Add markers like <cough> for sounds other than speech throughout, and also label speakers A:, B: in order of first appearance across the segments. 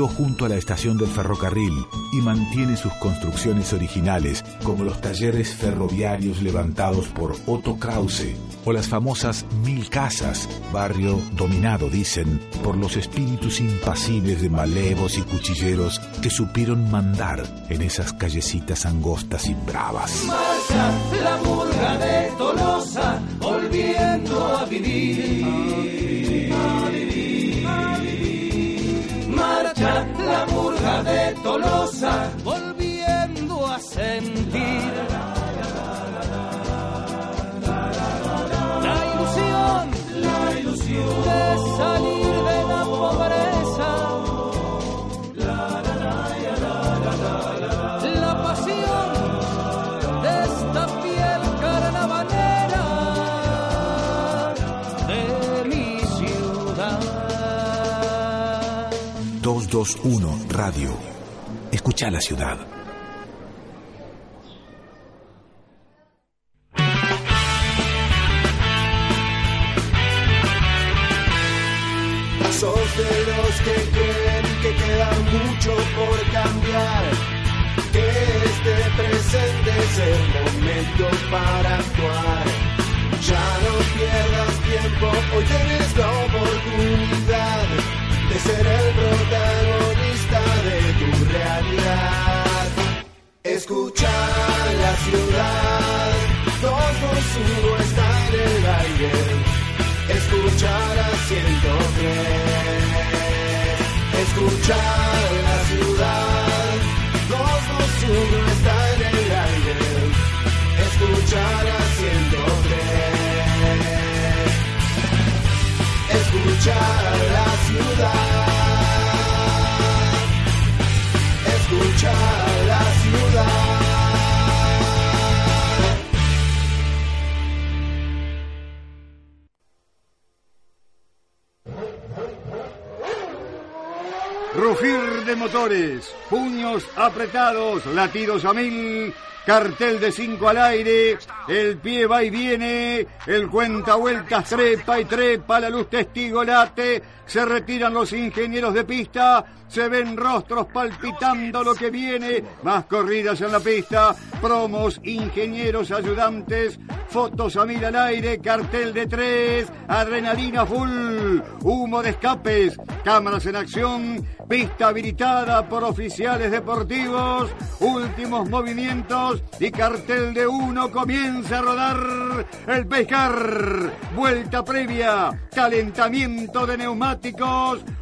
A: junto a la estación del ferrocarril y mantiene sus construcciones originales, como los talleres ferroviarios levantados por Otto Krause o las famosas Mil Casas, barrio dominado, dicen, por los espíritus impasibles de malevos y cuchilleros que supieron mandar en esas callecitas angostas y bravas.
B: La de Tolosa, volviendo a vivir. Tolosa, volviendo a sentir. La ilusión, la ilusión de salir de la pobreza. La pasión de esta piel carnavalera de mi ciudad.
A: 221 Radio. Escucha la ciudad.
C: Sos de los que creen que queda mucho por cambiar. Que este presente es el momento para actuar. Ya no pierdas tiempo, hoy tienes la oportunidad de ser el protagonista Escucha la ciudad, todo uno está en el aire. Escuchar a 103, escuchar la ciudad, 221 está en el aire, escuchar a 103, escuchar la ciudad, escuchar
D: motores, puños apretados, latidos a mil, cartel de cinco al aire, el pie va y viene, el cuenta vueltas trepa y trepa, la luz testigo late, se retiran los ingenieros de pista, se ven rostros palpitando lo que viene, más corridas en la pista, promos, ingenieros, ayudantes, fotos a mil al aire, cartel de tres, adrenalina full, humo de escapes, cámaras en acción, pista habilitada por oficiales deportivos, últimos movimientos y cartel de uno comienza a rodar el pescar, vuelta previa, calentamiento de neumáticos,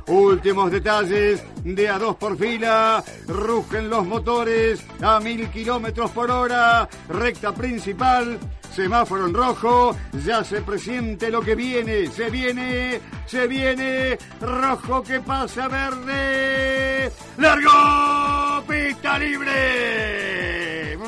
D: últimos detalles de a dos por fila, rugen los motores a mil kilómetros por hora, recta principal, semáforo en rojo, ya se presiente lo que viene, se viene, se viene, rojo que pasa verde, largo, pista libre.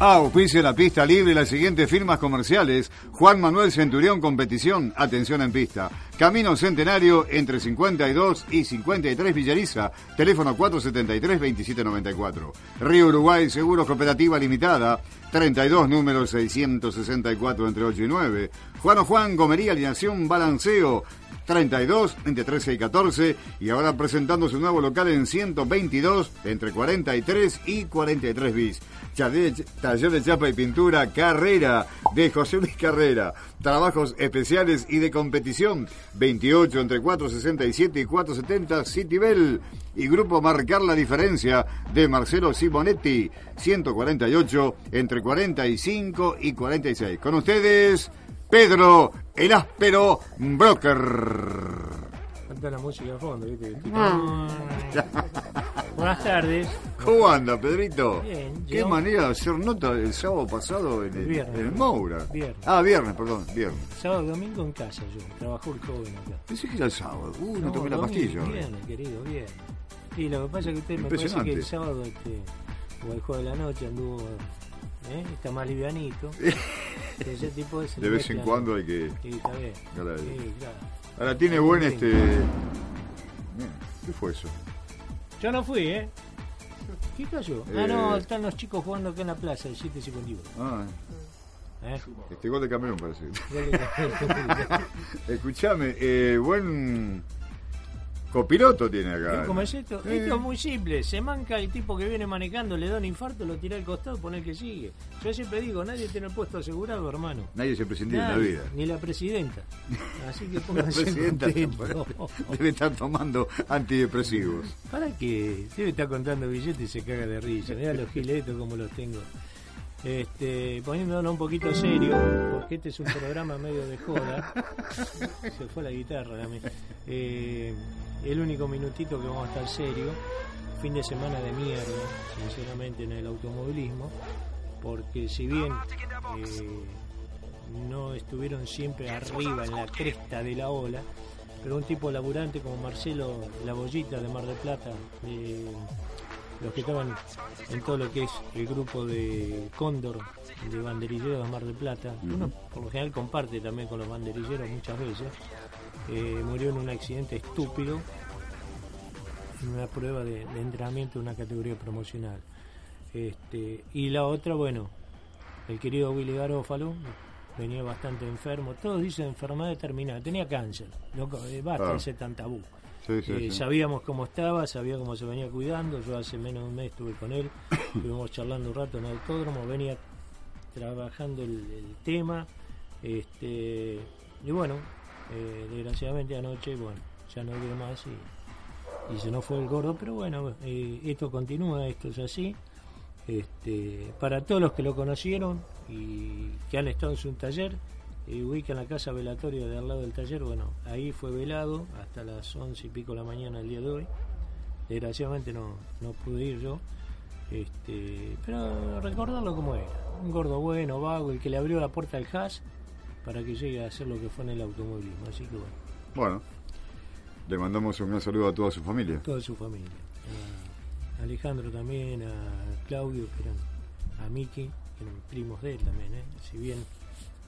D: Auspicia la pista libre las siguientes firmas comerciales. Juan Manuel Centurión Competición, atención en pista. Camino Centenario entre 52 y 53 Villariza, teléfono 473-2794. Río Uruguay Seguros Cooperativa Limitada, 32 número 664 entre 8 y 9. Juan o Juan Gomería Alineación Balanceo, 32 entre 13 y 14 y ahora presentando su nuevo local en 122 entre 43 y 43 bis. Taller de chapa y pintura Carrera de José Luis Carrera. Trabajos especiales y de competición 28 entre 467 y 470 Citibel. Y grupo Marcar la Diferencia de Marcelo Simonetti 148 entre 45 y 46. Con ustedes Pedro el áspero broker.
E: Falta la música de fondo, ¿viste? <laughs>
F: Buenas tardes.
D: ¿Cómo anda, Pedrito?
F: Bien,
D: Qué
F: yo-
D: manera de hacer nota el sábado pasado en el,
F: Viernes.
D: en el Moura.
F: Viernes.
D: Ah, viernes, perdón, viernes.
F: Sábado y domingo en casa yo. Trabajó el joven acá.
D: Pensé que era el sábado. Uh, no, tomé la
F: domingo,
D: pastilla.
F: Bien, querido, bien. Y lo que pasa es que usted me parece que el sábado, este, o el jueves de la noche anduvo, ¿eh? está más livianito. <laughs> Ese tipo de
D: De vez en cuando hay que...
F: Sí, está bien. Sí, claro.
D: Ahora tiene buen este... ¿Qué fue eso?
F: Yo no fui, ¿eh? ¿Qué cayó? Ah,
D: Eh.
F: no, están los chicos jugando acá en la plaza, el 751.
D: Ah,
F: ¿eh?
D: Este gol de Camerún parece.
F: Gol de Camerún.
D: Escuchame, eh, buen copiloto tiene acá.
F: ¿Cómo es esto?
D: Eh.
F: Esto es muy simple. Se manca el tipo que viene manejando, le da un infarto, lo tira al costado, pone el que sigue. Yo siempre digo, nadie tiene el puesto asegurado, hermano.
D: Nadie se prescindió en la vida.
F: Ni la presidenta. Así que <laughs>
D: La
F: pónganse
D: presidenta
F: contentos.
D: debe estar tomando antidepresivos.
F: ¿Para qué? Debe estar contando billetes y se caga de risa. Mirá los giletos como los tengo. Este, poniéndonos un poquito serio, porque este es un programa medio de joda. Se fue la guitarra también. Eh, el único minutito que vamos a estar serio. Fin de semana de mierda, sinceramente, en el automovilismo. Porque si bien eh, no estuvieron siempre arriba en la cresta de la ola, pero un tipo laburante como Marcelo La Bollita de Mar del Plata, de los que estaban en todo lo que es el grupo de Cóndor, de banderilleros de Mar del Plata, uno por lo general comparte también con los banderilleros muchas veces, eh, murió en un accidente estúpido en una prueba de, de entrenamiento de una categoría promocional. Este, y la otra, bueno, el querido Willy Garófalo venía bastante enfermo, todos dicen enfermedad determinada, tenía cáncer, loco, eh, basta
D: Ah.
F: ese tan tabú.
D: Sí, sí,
F: Eh,
D: sí.
F: Sabíamos cómo estaba, sabía cómo se venía cuidando. Yo hace menos de un mes estuve con él, <coughs> estuvimos charlando un rato en el autódromo, venía trabajando el, el tema. Este, y bueno, eh, desgraciadamente anoche, bueno, ya no dio más y, se nos fue el gordo. Pero bueno, eh, esto continúa, esto es así. Este, para todos los que lo conocieron y que han estado en su taller, eh, ubican la casa velatoria de al lado del taller, bueno, ahí fue velado hasta las once y pico de la mañana el día de hoy. Desgraciadamente no, no pude ir yo, este, pero recordarlo como era, un gordo bueno, vago, el que le abrió la puerta al Haas para que llegue a hacer lo que fue en el automovilismo. Así que bueno,
D: Bueno, le mandamos un gran saludo a toda su familia.
F: toda su familia. A Alejandro también, a Claudio, que eran a Miki, que eran primos de él también, ¿eh? si bien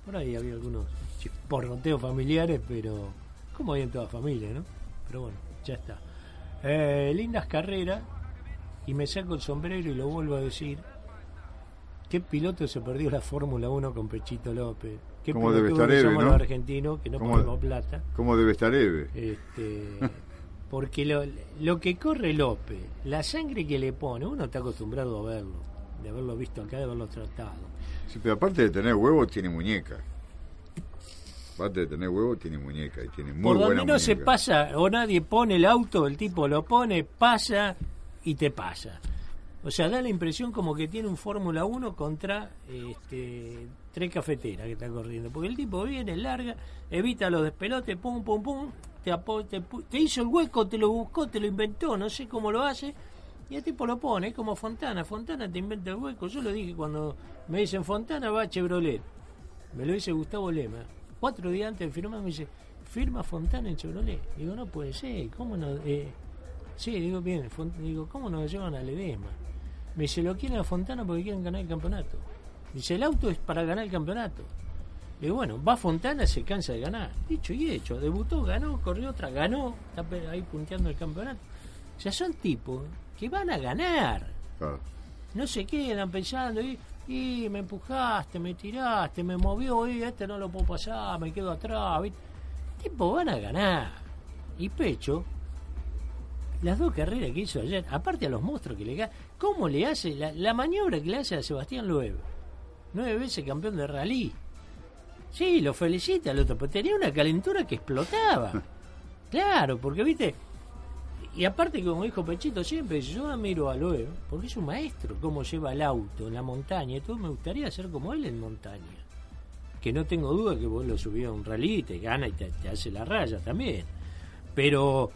F: por ahí había algunos chisporroteos familiares, pero como hay en toda familia, ¿no? Pero bueno, ya está. Eh, lindas carreras, y me saco el sombrero y lo vuelvo a decir. ¿Qué piloto se perdió la Fórmula 1 con Pechito López? ¿Qué
D: ¿Cómo debe estar Eve, no?
F: los argentinos que no
D: ¿Cómo-
F: ponemos plata?
D: ¿Cómo debe estar Eve?
F: Este, porque lo, lo que corre López, la sangre que le pone, uno está acostumbrado a verlo, de haberlo visto acá, de haberlo tratado.
D: Sí, pero aparte de tener huevo, tiene muñeca. Aparte de tener huevo, tiene muñeca y tiene muy
F: Por
D: buena
F: donde no se pasa o nadie pone el auto, el tipo lo pone, pasa y te pasa. O sea, da la impresión como que tiene un Fórmula 1 contra este, tres cafeteras que está corriendo. Porque el tipo viene, larga, evita los despelotes, pum, pum, pum, te, te, te hizo el hueco, te lo buscó, te lo inventó, no sé cómo lo hace. Y el tipo lo pone, es como Fontana. Fontana te inventa el hueco. Yo lo dije cuando me dicen Fontana va a Chevrolet. Me lo dice Gustavo Lema. Cuatro días antes de firmar me dice, firma Fontana en Chevrolet. Digo, no puede ser, ¿cómo no? Eh, sí, digo, bien, digo, ¿cómo nos llevan a Ledesma? Me dice, lo quieren a Fontana porque quieren ganar el campeonato. Dice, el auto es para ganar el campeonato. Digo, bueno, va Fontana, se cansa de ganar. Dicho y hecho, debutó, ganó, corrió otra, ganó, está ahí punteando el campeonato. O sea, son tipos que van a ganar no se quedan pensando y, y me empujaste, me tiraste, me movió, y este no lo puedo pasar, me quedo atrás. ¿viste? Tipo, van a ganar. Y Pecho, las dos carreras que hizo ayer, aparte a los monstruos que le ganan, ¿cómo le hace la, la maniobra que le hace a Sebastián Loeb? Nueve veces campeón de rally. Sí, lo felicita al otro, pero tenía una calentura que explotaba. <laughs> Claro, porque viste, y aparte, como dijo Pechito siempre, yo admiro a Loeb, porque es un maestro, cómo lleva el auto en la montaña, y todo me gustaría ser como él en montaña. Que no tengo duda que vos lo subís a un rally y te gana y te, te hace la raya también. Pero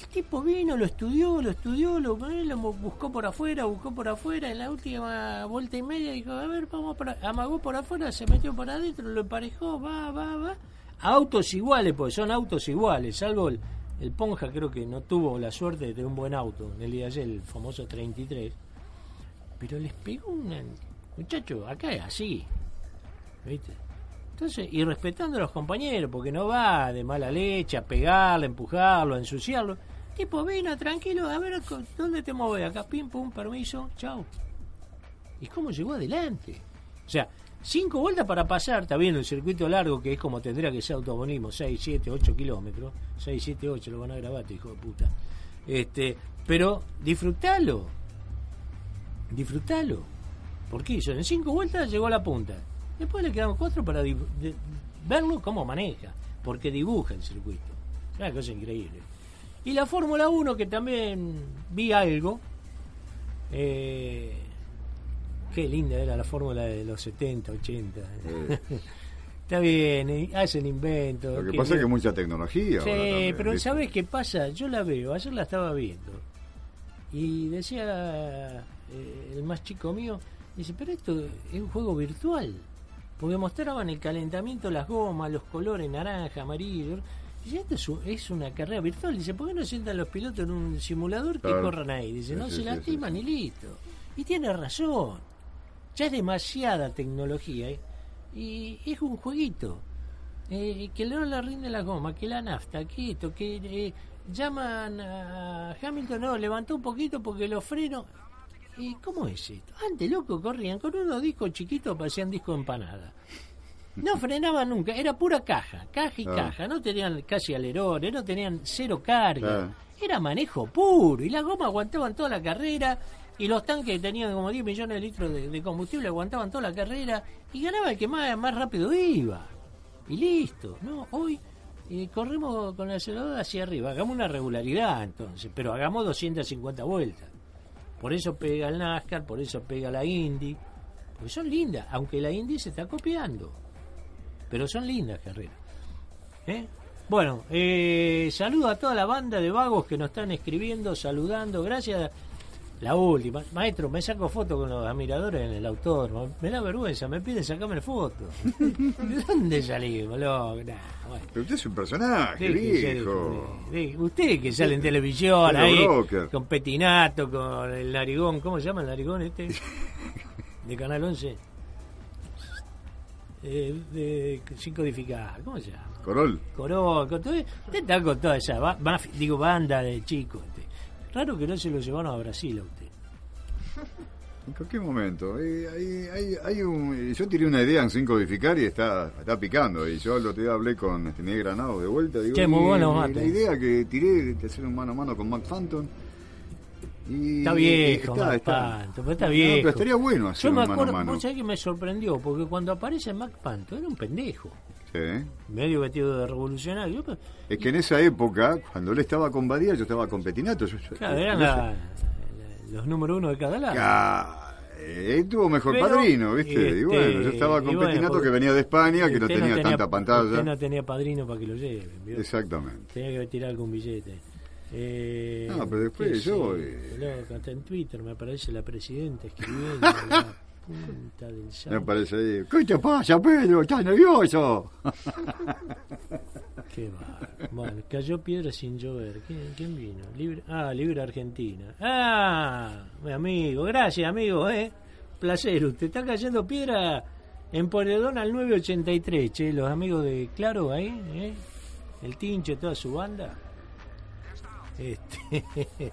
F: el tipo vino, lo estudió, lo estudió, lo, eh, buscó por afuera, buscó por afuera, en la última vuelta y media dijo, a ver, vamos por a-". amagó por afuera, se metió por adentro, lo emparejó, va, va, va. Autos iguales, porque son autos iguales, salvo el, el Ponja creo que no tuvo la suerte de un buen auto en el día de ayer, el famoso 33. Pero les pegó un muchacho, acá es así. ¿Viste? Entonces, y respetando a los compañeros, porque no va de mala leche a pegarle, a empujarlo, a ensuciarlo. Tipo, vino tranquilo, a ver, ¿dónde te mueves? Acá, pim, pum, permiso, chao. ¿Y cómo llegó adelante? O sea, Cinco vueltas para pasar, está bien el circuito largo, que es como tendría que ser automovilismo, 6, 7, 8 kilómetros. 6, 7, 8, lo van a grabar, este hijo de puta. Este, pero disfrutalo. Disfrutalo. ¿Por qué hizo? En cinco vueltas llegó a la punta. Después le quedan cuatro para de- verlo cómo maneja, porque dibuja el circuito. Es una cosa increíble. Y la Fórmula 1, que también vi algo. Eh, qué linda era la Fórmula de los 70, 80. <laughs> Está bien, hacen inventos.
D: Lo que pasa es que mucha tecnología.
F: Sí,
D: también,
F: pero
D: ¿viste?
F: ¿sabes qué pasa? Yo la veo, ayer la estaba viendo. Y decía eh, el más chico mío, dice, pero esto es un juego virtual. Porque mostraban el calentamiento, las gomas, los colores naranja, amarillo. Dice, esto es, un- es una carrera virtual. Dice, ¿por qué no sientan los pilotos en un simulador que corran ahí? Dice,
D: Sí,
F: no
D: sí,
F: se
D: sí,
F: lastiman y listo. Y tiene razón. Ya es demasiada tecnología. ¿eh? Y es un jueguito. Eh, que no le rinde la goma, que la nafta, que esto, que eh, llaman a Hamilton, no, levantó un poquito porque los frenos. ¿Y cómo es esto? Antes, loco, corrían con unos discos chiquitos, parecían discos de empanada. No frenaban nunca, era pura caja, caja y
D: Ah.
F: caja, no tenían casi alerones, no tenían cero carga,
D: Ah.
F: era manejo puro, y las gomas aguantaban toda la carrera, y los tanques tenían como 10 millones de litros de, de combustible, aguantaban toda la carrera, y ganaba el que más, más rápido iba. Y listo, ¿no? Hoy eh, corremos con el acelerador hacia arriba, hagamos una regularidad entonces, pero hagamos 250 vueltas. Por eso pega el NASCAR, por eso pega la Indy, porque son lindas, aunque la Indy se está copiando, pero son lindas carreras. ¿Eh? Bueno, eh, saludo a toda la banda de vagos que nos están escribiendo, saludando, gracias. La última, maestro, me saco foto con los admiradores en el autódromo. Me da vergüenza, me piden sacarme foto. <laughs> ¿De dónde salimos, loco? Nah, bueno.
D: Pero usted es un personaje,
F: Déjese
D: viejo.
F: de- de- usted que sale en televisión ahí con Petinato, con el narigón, ¿cómo se llama el narigón este? <laughs> De Canal 11. Eh, de, sin codificar, ¿cómo se llama?
D: Corol.
F: Corol, con todo, usted está con toda esa ba- digo, banda de chicos. este. Raro que no se lo llevaron a Brasil a usted. <laughs>
D: ¿En cualquier momento? Eh, hay, hay, hay un, yo tiré una idea en sin codificar y está, está picando. Y yo el otro día hablé con este Miguel Granado de vuelta. Digo,
F: Che, muy bueno, mate.
D: La idea que tiré de hacer un mano a mano con Mark Phantom. Y
F: Está viejo, pero está
D: No,
F: viejo.
D: pero estaría bueno hacer
F: Yo me
D: un mano
F: acuerdo,
D: a mano.
F: vos sabés que me sorprendió, porque cuando aparece Mac Panto era un pendejo,
D: Sí.
F: medio vestido de revolucionario.
D: Es que en esa época, cuando él estaba con Badía, yo estaba con Petinato. Yo-
F: Claro, eran
D: yo-
F: la- la- los número uno de cada lado.
D: Él tuvo mejor
F: Pero,
D: padrino, ¿viste?
F: este,
D: y bueno, yo estaba con
F: bueno,
D: Petinato que venía de España, que no tenía, tanta pantalla.
F: Usted no tenía padrino para que lo lleven. ¿vio?
D: Exactamente.
F: Tenía que tirar algún billete. Eh,
D: No, pero después yo,
F: sé,
D: eh,
F: loco, hasta en Twitter me aparece la presidenta escribiendo <laughs> punta del
D: Me parece ahí. ¿Qué te pasa, Pedro? ¿Estás nervioso? <laughs>
F: Qué bárbaro. Bueno, cayó piedra sin llover. ¿Quién, quién vino? Libre, ah, Libre Argentina. Ah, mi amigo. Gracias, amigo, ¿eh? Placer. Usted está cayendo piedra en Poredón al 983, che. Los amigos de Claro ahí, ¿eh? El Tincho, toda su banda. Este. <laughs>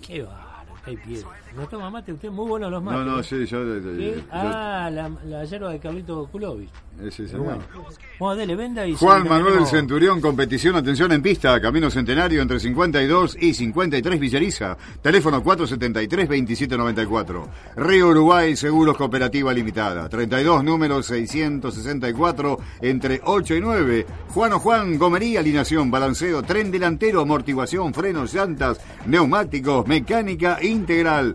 F: Qué bárbaro. Hay piedra. ¿No toma mate usted? Muy buenos los mates.
D: No, no,
F: ¿eh?
D: sí, yo.
F: Ah, la, la yerba de Carlito Kulovic.
D: ese señor.
F: Bueno, bueno, dele, venda y
D: Juan Manuel Centurión, competición, atención en pista, Camino Centenario entre 52 y 53 Villariza, teléfono 473-2794, Río Uruguay Seguros Cooperativa Limitada, 32 número 664 entre 8 y 9, Juan o Juan, gomería, alineación, balanceo, tren delantero, amortiguación, frenos, llantas, neumáticos, mecánica integral,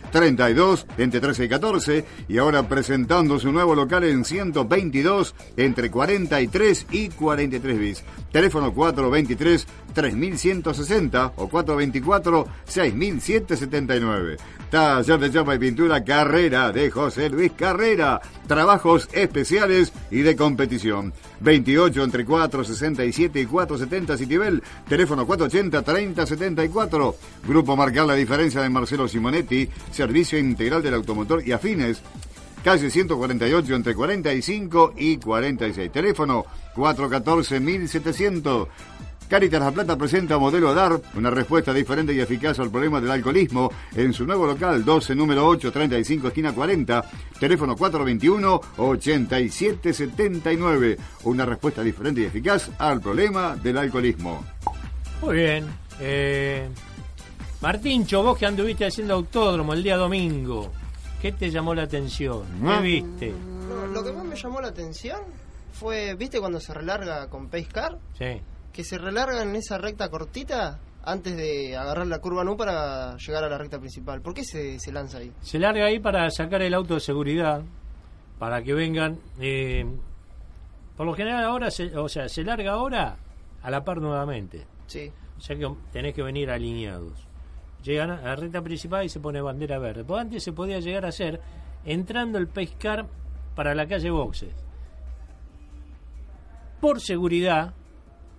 D: 32 entre 13 y 14 y ahora presentando su nuevo local en 122 entre 43 y 43 bis. Teléfono 423 3160 o 424 6779. Taller de chapa y pintura Carrera de José Luis Carrera. Trabajos especiales y de competición. 28 entre 467 y 470 Citibel. Teléfono 480 3074. Grupo Marcar la diferencia de Marcelo Simonetti. Servicio integral del automotor y afines. Calle 148 entre 45 y 46. Teléfono 414-1700. Caritas La Plata presenta Modelo DAR, una respuesta diferente y eficaz al problema del alcoholismo en su nuevo local 12, número 8, 35, esquina 40, teléfono 421-8779. Una respuesta diferente y eficaz al problema del alcoholismo.
F: Muy bien. Eh, Martincho, vos que anduviste haciendo autódromo el día domingo, ¿qué te llamó la atención? ¿Qué
D: Ah.
F: viste?
G: No, lo que más me llamó la atención fue, ¿viste cuando se relarga con Pace Car?
F: Sí.
G: Que se relarga en esa recta cortita antes de agarrar la curva NU para llegar a la recta principal. ¿Por qué se, se lanza ahí?
F: Se larga ahí para sacar el auto de seguridad, para que vengan. eh, por lo general ahora, se, o sea, se larga ahora a la par nuevamente.
G: Sí.
F: O sea que tenés que venir alineados. Llegan a la recta principal y se pone bandera verde. Pues antes se podía llegar a hacer entrando el pescar para la calle Boxes. Por seguridad,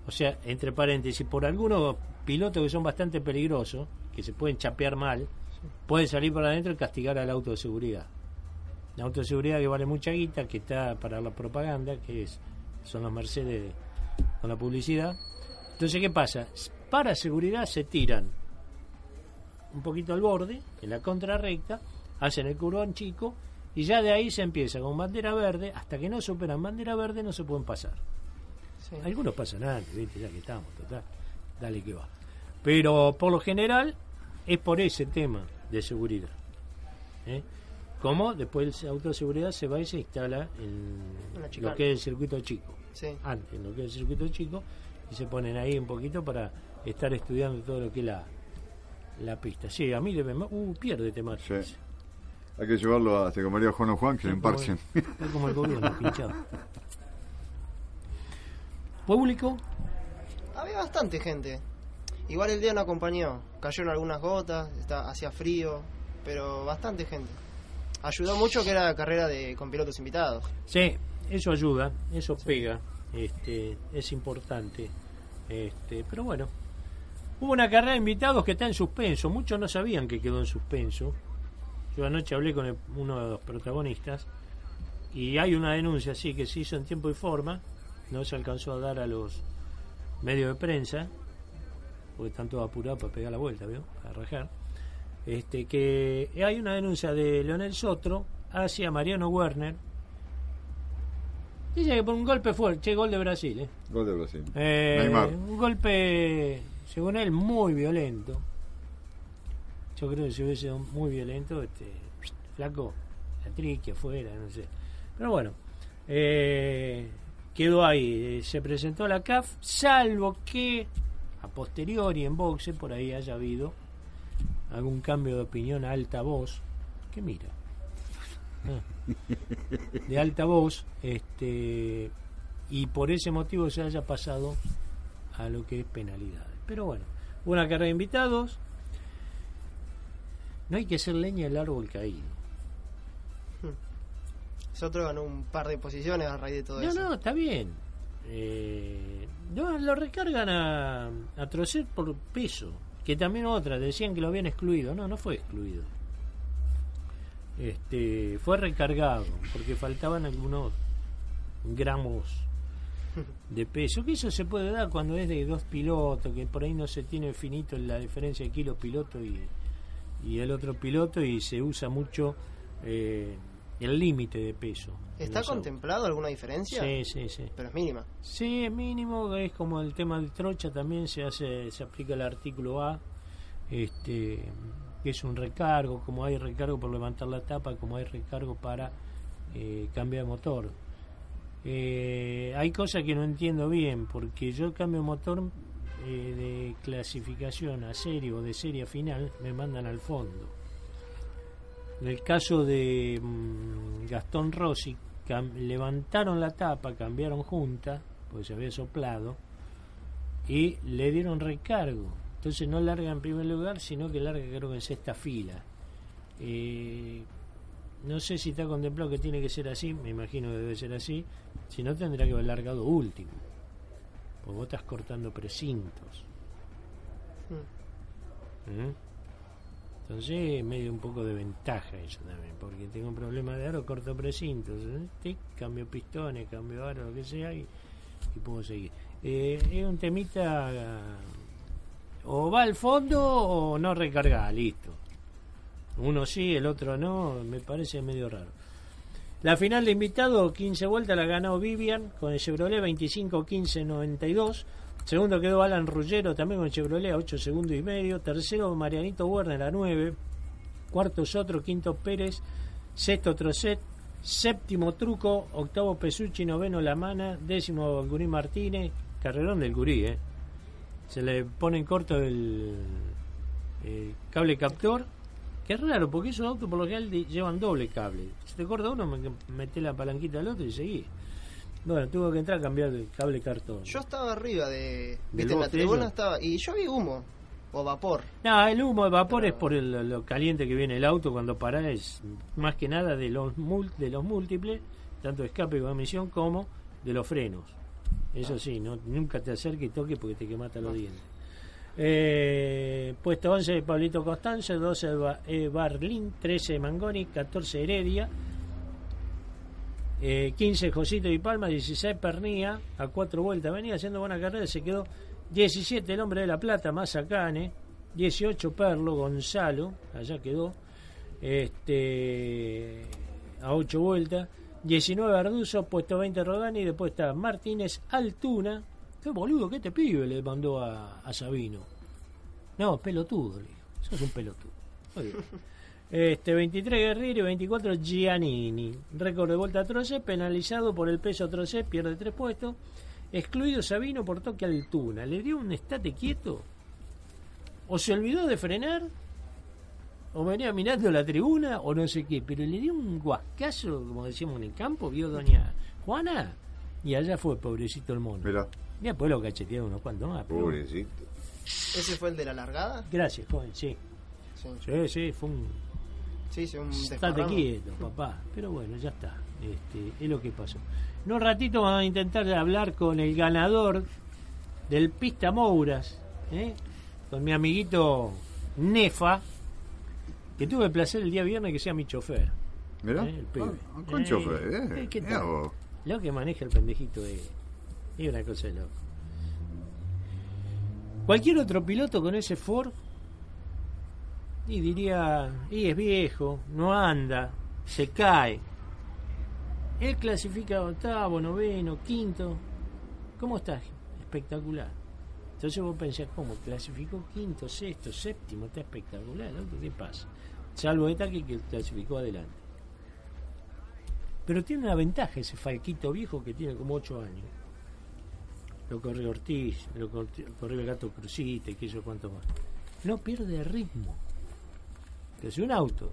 F: o sea, entre paréntesis, por algunos pilotos que son bastante peligrosos, que se pueden chapear mal, pueden salir para adentro y castigar al auto de seguridad. El auto de seguridad que vale mucha guita, que está para la propaganda, que es, son los Mercedes con la publicidad. Entonces, ¿qué pasa? Para seguridad se tiran un poquito al borde, en la contrarrecta, hacen el curvón chico y ya de ahí se empieza con bandera verde, hasta que no superan bandera verde no se pueden pasar.
G: sí.
F: Algunos pasan antes, ¿viste? ya que estamos, total. Dale que va. Pero por lo general es por ese tema de seguridad. ¿eh? Como después el auto de seguridad se va y se instala en lo que es el circuito chico.
G: Sí.
F: Antes, en lo que es el circuito chico, y se ponen ahí un poquito para estar estudiando todo lo que es la, la pista. Sí, a mí le Uh, pierde.
D: Sí. Hay que llevarlo a Te María Juan o Juan que le emparchen.
F: Es como el gobierno, <laughs> pinchado. Público,
G: Había bastante gente. Igual el día no acompañó. Cayeron algunas gotas, está, hacía frío, pero bastante gente. Ayudó mucho que era carrera de con pilotos invitados.
F: Sí, eso ayuda, eso pega, este, es importante. Este, pero bueno, hubo una carrera de invitados que está en suspenso. Muchos no sabían que quedó en suspenso. Yo anoche hablé con el- uno de los protagonistas y hay una denuncia, sí, que se hizo en tiempo y forma. No se alcanzó a dar a los medios de prensa, porque están todos apurados para pegar la vuelta, ¿vio? Para rajar. Este, que hay una denuncia de Leonel Sotro hacia Mariano Werner. Dice que por un golpe fuerte, che, gol de Brasil, ¿eh?
D: Gol de Brasil.
F: Eh,
D: Neymar.
F: un golpe, según él, muy violento. Yo creo que si hubiese sido muy violento, este, flaco, la trique afuera, no sé. Pero bueno, eh, quedó ahí. eh, Se presentó a la CAF, salvo que a posteriori en boxe por ahí haya habido algún cambio de opinión a alta voz. ¿Qué mira? Ah. de alta voz, este, y por ese motivo se haya pasado a lo que es penalidades. Pero bueno, una carrera de invitados. No hay que ser leña del árbol caído.
G: Sotro ganó un par de posiciones a raíz de todo
F: No,
G: eso.
F: no, está bien. Eh, no, lo recargan a, a Trocet por peso. Que también otra, decían que lo habían excluido. No, no fue excluido. Este, fue recargado porque faltaban algunos gramos de peso. Que eso se puede dar cuando es de dos pilotos, que por ahí no se tiene finito la diferencia de kilo piloto y, y el otro piloto y se usa mucho eh, el límite de peso.
G: ¿Está
F: autos.
G: contemplado alguna diferencia?
F: Sí, sí, sí.
G: Pero es mínima.
F: Sí, es mínimo, es como el tema de trocha, también se hace, se aplica el artículo A, este, que es un recargo, como hay recargo por levantar la tapa, como hay recargo para eh, cambiar de motor. Eh, hay cosas que no entiendo bien, porque yo cambio motor eh, de clasificación a serie o de serie a final, me mandan al fondo. En el caso de mm, Gastón Rossi, levantaron la tapa, cambiaron junta, porque se había soplado, y le dieron recargo. Entonces no larga en primer lugar, sino que larga creo que en sexta fila. Eh, no sé si está contemplado que tiene que ser así, me imagino que debe ser así, si no tendrá que haber largado último, porque vos estás cortando precintos. ¿Mm? Entonces medio un poco de ventaja eso también, porque tengo un problema de aro, corto precintos, ¿eh? Tic, cambio pistones, cambio aro, lo que sea, y, puedo seguir. Eh, es un temita. O va al fondo o no recarga, listo. Uno sí, el otro no, me parece medio raro. La final de invitado, 15 vueltas, la ganó Vivian con el Chevrolet 25-15-92. Segundo quedó Alan Ruggero también con el Chevrolet a 8 segundos y medio. Tercero Marianito Werner a 9. Cuarto Sotro, quinto Pérez. Sexto Trocet. Séptimo Truco. Octavo Pesucci. Noveno La Mana. Décimo Gurí Martínez. Carrerón del Gurí, ¿eh? Se le pone corto el cable captor. Que es raro, porque esos autos por lo general llevan doble cable. Si te corta uno, me- meté la palanquita del otro y seguí. Bueno, tuvo que entrar a cambiar el cable cartón.
G: Yo estaba arriba de.
F: ¿Del
G: Viste, la tribuna estaba. Y yo vi humo. O vapor.
F: No, el humo de vapor es por el- lo caliente que viene el auto cuando para, es más que nada de los, de los múltiples, tanto de escape como emisión, como de los frenos. Eso sí, no, nunca te acerques y toques porque te quemata los dientes. Eh, puesto 11 Pablito Constanzo, 12 Ba- eh, Barlín, 13 Mangoni, 14 Heredia, eh, 15 Josito y Palma, 16 Pernía, a cuatro vueltas. Venía haciendo buena carrera, se quedó 17 el hombre de la Plata, Mazacane, 18 Perlo, Gonzalo, allá quedó, este a 8 vueltas. 19 Arduzo, puesto 20 Rodani, después está Martínez Altuna. Qué boludo, ¿qué te pibe? Le mandó a, a Sabino. No, pelotudo, le dijo. Sos un pelotudo. Muy bien. <laughs> Este, 23 Guerrero y 24 Giannini. Récord de vuelta a Troce, penalizado por el peso Troce, pierde tres puestos. Excluido Sabino por toque Altuna. ¿Le dio un estate quieto? ¿O se olvidó de frenar? ¿O venía mirando la tribuna? ¿O no sé qué? Pero le dio un guascazo, como decíamos en el campo, vio doña Juana. Y allá fue, pobrecito el mono.
H: Mirá,
F: Y después lo cachetearon unos cuantos más. pero-
H: pobrecito.
G: ¿Ese fue el de la largada?
F: Gracias, joven, sí.
G: Sí,
F: Sí, sí, fue un
G: sí, sí, un
F: Estate quieto, papá. Pero bueno, ya está. Este, es lo que pasó. En un ratito vamos a intentar hablar con el ganador del Pista Mouras, ¿eh? con mi amiguito Nefa, que tuve el placer el día viernes que sea mi chofer.
H: Mirá,
F: Eh, el pibe.
H: ah, con
F: Eh,
H: chofer,
F: eh. ¿qué tal? Lo que maneja el pendejito es, es una cosa de loco. Cualquier otro piloto con ese Ford, y diría, y es viejo, no anda, se cae. Él clasifica octavo, noveno, quinto. ¿Cómo estás? Espectacular. Entonces vos pensás, ¿cómo? Clasificó quinto, sexto, séptimo, está espectacular. ¿no? ¿Qué pasa? Salvo esta que, que clasificó adelante. Pero tiene una ventaja ese falquito viejo que tiene como 8 años. Lo corrió Ortiz, lo corrió el gato Cruzita y yo cuánto más. No pierde ritmo. Es un auto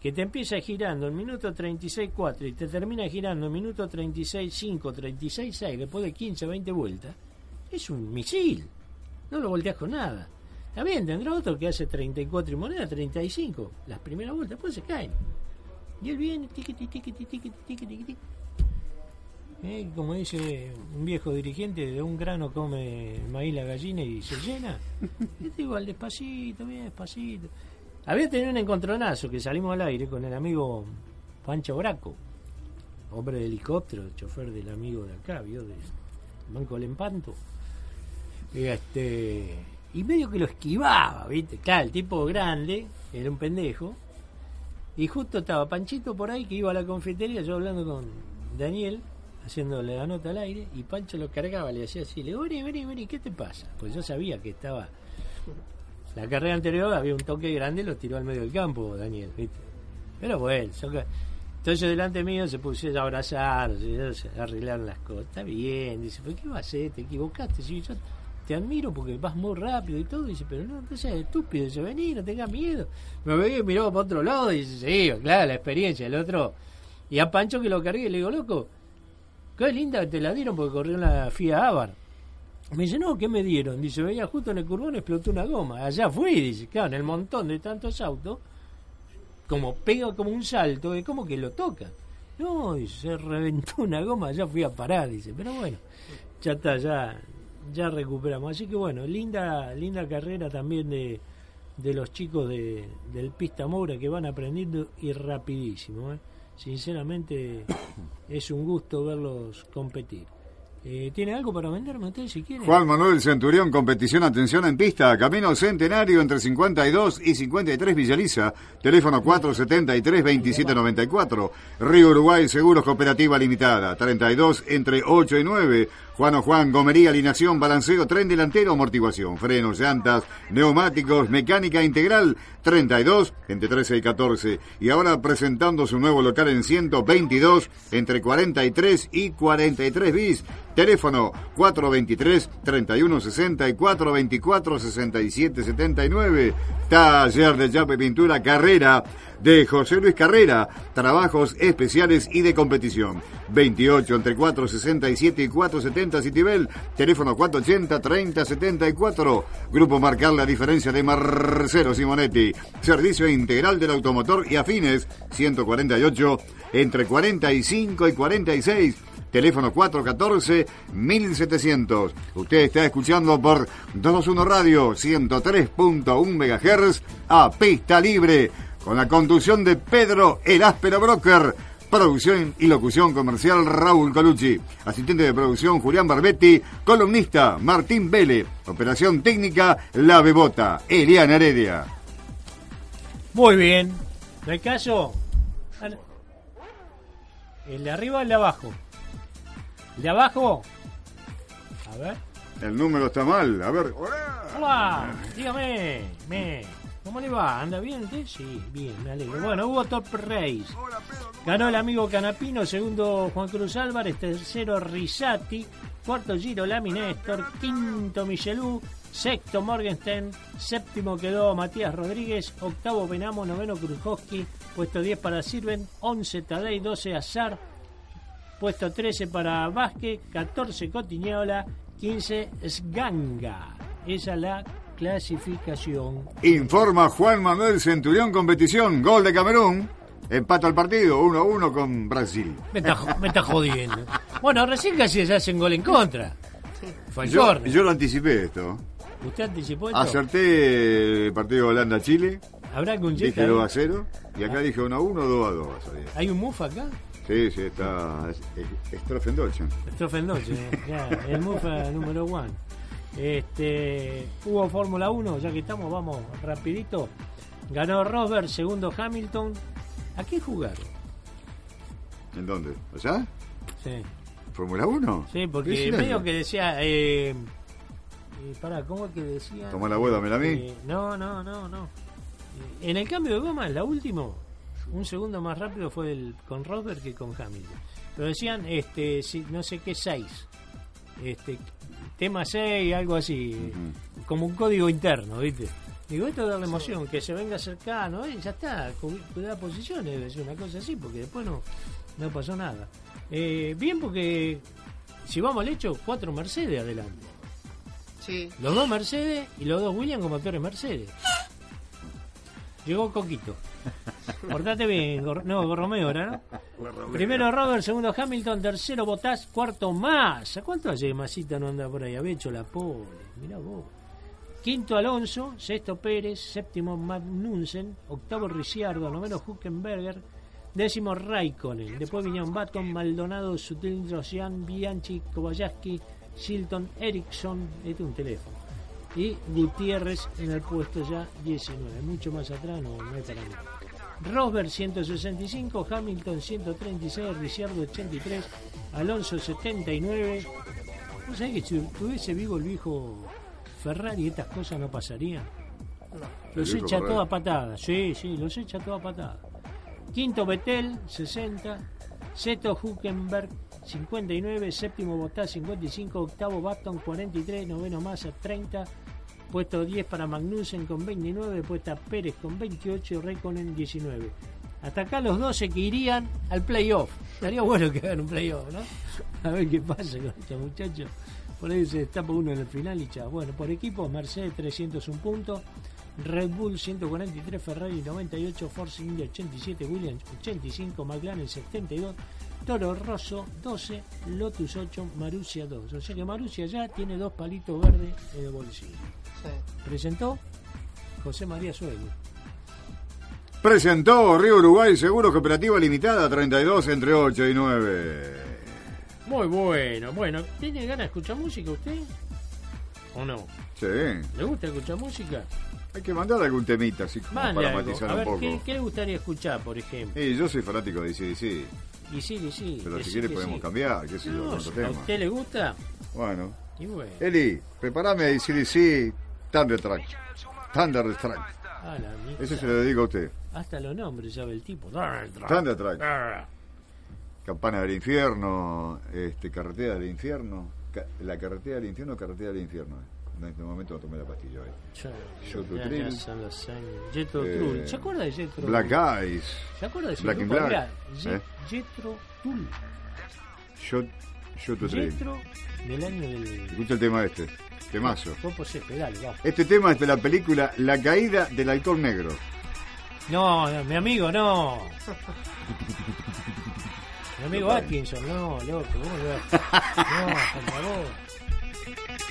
F: que te empieza girando en minuto 36.4 y te termina girando en minuto 36.5, 36.6 después de 15, 20 vueltas. Es un misil. No lo volteas con nada. Bien, tendrá otro que hace 34 y moneda, 35. Las primeras vueltas, después se caen. Y él viene, tiquiti, tiquiti, tiquiti, tiquiti, tiquiti. Eh, como dice un viejo dirigente, de un grano come maíz la gallina y se llena. Este igual, despacito, bien despacito. Había tenido un encontronazo que salimos al aire con el amigo Pancho Braco, hombre de helicóptero, chofer del amigo de acá, vio del Banco del Empanto. Este y medio que lo esquivaba, ¿viste? Claro, el tipo grande, era un pendejo, y justo estaba Panchito por ahí que iba a la confitería, yo hablando con Daniel, haciéndole la nota al aire, y Pancho lo cargaba, le hacía así, le vení, vení, vení, ¿qué te pasa? Pues yo sabía que estaba... La carrera anterior había un toque grande, lo tiró al medio del campo, Daniel, ¿viste? Pero bueno, entonces delante mío se pusieron a abrazar, se arreglaron las cosas, está bien, dice, ¿pero qué vas a hacer? Te equivocaste, sí, yo te admiro porque vas muy rápido y todo, dice, pero no, no seas estúpido, dice, vení, no tengas miedo. Me veía y miraba para otro lado y dice, sí, claro, la experiencia, el otro. Y a Pancho que lo cargué, le digo, loco, qué linda te la dieron porque corrió en la FIA Abar. Me dice, no, ¿qué me dieron? Dice, veía justo en el curbón explotó una goma. Allá fui, dice, claro, en el montón de tantos autos, como pega como un salto, es como que lo toca. No, dice, se reventó una goma, ya fui a parar, dice, pero bueno, ya está, ya, ya recuperamos. Así que bueno, linda, linda carrera también de, de los chicos de, del Pista Moura que van aprendiendo y rapidísimo. ¿eh? Sinceramente es un gusto verlos competir. Eh, ¿Tiene algo para venderme usted si quiere?
D: Juan Manuel Centurión, competición, atención en pista, camino centenario entre 52 y 53 Villaliza, teléfono 473-2794, Río Uruguay Seguros Cooperativa Limitada, 32 entre 8 y 9, Juan o Juan, gomería, alineación, balanceo, tren delantero, amortiguación, frenos, llantas, neumáticos, mecánica integral, 32 entre 13 y 14. Y ahora presentando su nuevo local en 122 entre 43 y 43 bis. Teléfono 423 3160 y 424 6779. Taller de Yape Pintura Carrera de José Luis Carrera, trabajos especiales y de competición. 28 entre 467 y 470 Citibel, teléfono 480 3074. Grupo Marcar la diferencia de Marcelo Simonetti. Servicio integral del automotor y afines 148 entre 45 y 46 teléfono 414-1700. Usted está escuchando por 21 Radio 103.1 MHz a pista libre, con la conducción de Pedro El Áspero Broker. Producción y locución comercial Raúl Colucci. Asistente de producción Julián Barbetti. Columnista Martín Vélez. Operación técnica La Bebota. Eliana Heredia.
F: Muy bien. ¿No hay caso? ¿El de arriba el de abajo? ¿El de abajo? A ver.
D: El número está mal. A ver.
F: Hola, dígame. Me. ¿Cómo le va? ¿Anda bien usted? Sí, bien, me alegro. Bueno, hubo Top Race. Ganó el amigo Canapino, segundo Juan Cruz Álvarez, tercero Risati, cuarto Giro Lami Néstor, quinto Michelú, sexto Morgenstern, séptimo quedó Matías Rodríguez, octavo Benamo, noveno Krujowski, puesto 10 para Sirven, 11 Tadei, 12 Azar, puesto 13 para Vázquez, 14 Cotiñola, 15 Sganga. Esa es la clasificación.
D: Informa Juan Manuel Centurión Competición, gol de Camerún. Empata el partido, 1 a 1 con Brasil.
F: Me está, me está jodiendo. Bueno, recién casi se hacen gol en contra. Fue el
D: Yo, yo lo anticipé esto.
F: ¿Usted anticipó esto?
D: Acerté el partido Holanda-Chile.
F: ¿Habrá algún
D: Dije
F: chiste?
D: 2 a
F: ahí?
D: 0. Y acá dije 1 a 1, 2 a 2. va a salir.
F: ¿Hay un mufa acá?
D: Sí, sí, está. Es, es.
F: Strofen Dolce, eh, <laughs> ya, el mufa número one. Este, hubo Fórmula 1, ya que estamos, vamos rapidito. Ganó Rosberg, segundo Hamilton. ¿A qué jugaron?
D: ¿En dónde? ¿Allá?
F: Sí,
D: ¿Fórmula 1?
F: sí
D: ¿Qué
F: porque medio que decía... Eh, eh, pará, ¿cómo es que decía?
D: Tomá la boda, ¿me a mí?
F: Eh, no, no, no, no. En el cambio de goma, la última, un segundo más rápido fue el, con Rosberg que con Hamilton. Pero decían, este, si- no sé qué, 6. Este, tema 6, algo así. Como un código interno, ¿viste? Digo, esto da la emoción, que se venga cercano, eh, ya está, cu- cuidar posiciones, debe ser una cosa así, porque después no, no pasó nada. Eh, bien, porque si vamos al hecho, cuatro Mercedes adelante.
G: Sí,
F: Los dos Mercedes y los dos Williams con motores Mercedes. Llegó Coquito. Portate bien, Gor- no, Romeo era, ¿no? Primero Robert, segundo Hamilton, tercero Bottas, cuarto Massa. ¿Cuánto hace que Masita no anda por ahí? Había hecho la pobre, mirá vos. Quinto Alonso, sexto Pérez, séptimo Magnussen, octavo Ricciardo, noveno Huckenberger, décimo Raikkonen. Después vinieron Baton, Maldonado, Sutil, Rosian, Bianchi, Kobayashi, Shilton, Ericsson, este es un teléfono. Y Gutiérrez en el puesto ya 19. Mucho más atrás no, no hay para mí. Rosberg 165, Hamilton 136, Ricciardo 83, Alonso 79. ¿Vos sabés que si tuviese vivo el viejo Ferrari estas cosas no pasarían? Los echa
D: Ferrari.
F: toda patada, sí, sí, los echa toda patada. Quinto Betel 60, sexto Huckenberg 59, séptimo Bottas 55, octavo Baton 43, noveno Massa 30, puesto 10 para Magnussen con 29, puesta Pérez con 28 y Raikkonen 19. Hasta acá los 12 que irían al playoff. Estaría <laughs> bueno que hagan un playoff, ¿no? A ver qué pasa con estos muchachos. Por ahí se destapa uno en el final y chao. Bueno, por equipo, Mercedes 301 puntos, Red Bull 143, Ferrari 98, Force India 87, Williams 85, McLaren 72, Toro Rosso 12, Lotus 8, Marussia 2. O sea que ya tiene dos palitos verdes en el bolsillo.
G: sí.
F: Presentó José María Suelo.
D: Presentó Río Uruguay Seguro Cooperativa Limitada 32 entre 8 y 9.
F: Muy bueno. Bueno, ¿tiene ganas de escuchar música usted? ¿O no?
D: Sí.
F: ¿Le gusta escuchar música?
D: Hay que mandar algún temita así como
F: Mande
D: para
F: algo.
D: matizar
F: A
D: un poco.
F: ¿qué, qué le gustaría escuchar, por ejemplo?
D: Eh, yo soy fanático de CDC,
F: Y sí, y sí.
D: pero si
F: decí
D: quiere podemos
F: sí.
D: cambiar, qué sé yo,
F: No,
D: con
F: si
D: otro
F: ¿A
D: tema.
F: usted le gusta?
D: Bueno.
F: Y bueno.
D: Eli, prepárame a CDC Thunder Track. Thunder Track.
F: Ah.
D: Ese se lo dedico a usted.
F: Hasta los nombres sabe el tipo.
D: Thunder Track. <laughs> Campana del infierno, este, carretera del infierno. Ca- la carretera del infierno, carretera del infierno. En este momento no tomé la pastilla hoy. Jethro Tull.
F: Jethro Tull. ¿Se acuerda de Jethro
D: Black
F: Tull?
D: Eyes.
F: ¿Se acuerda de
D: Black and? Black. ¿Eh?
F: Je- Jethro Tull. Jethro del año del...
D: Escucha el tema este. Temazo. Este tema es de la película La caída del halcón negro.
F: No, no, mi amigo, no. <laughs> Mi amigo Atkinson, no, loco, ¿cómo le va? No, por favor.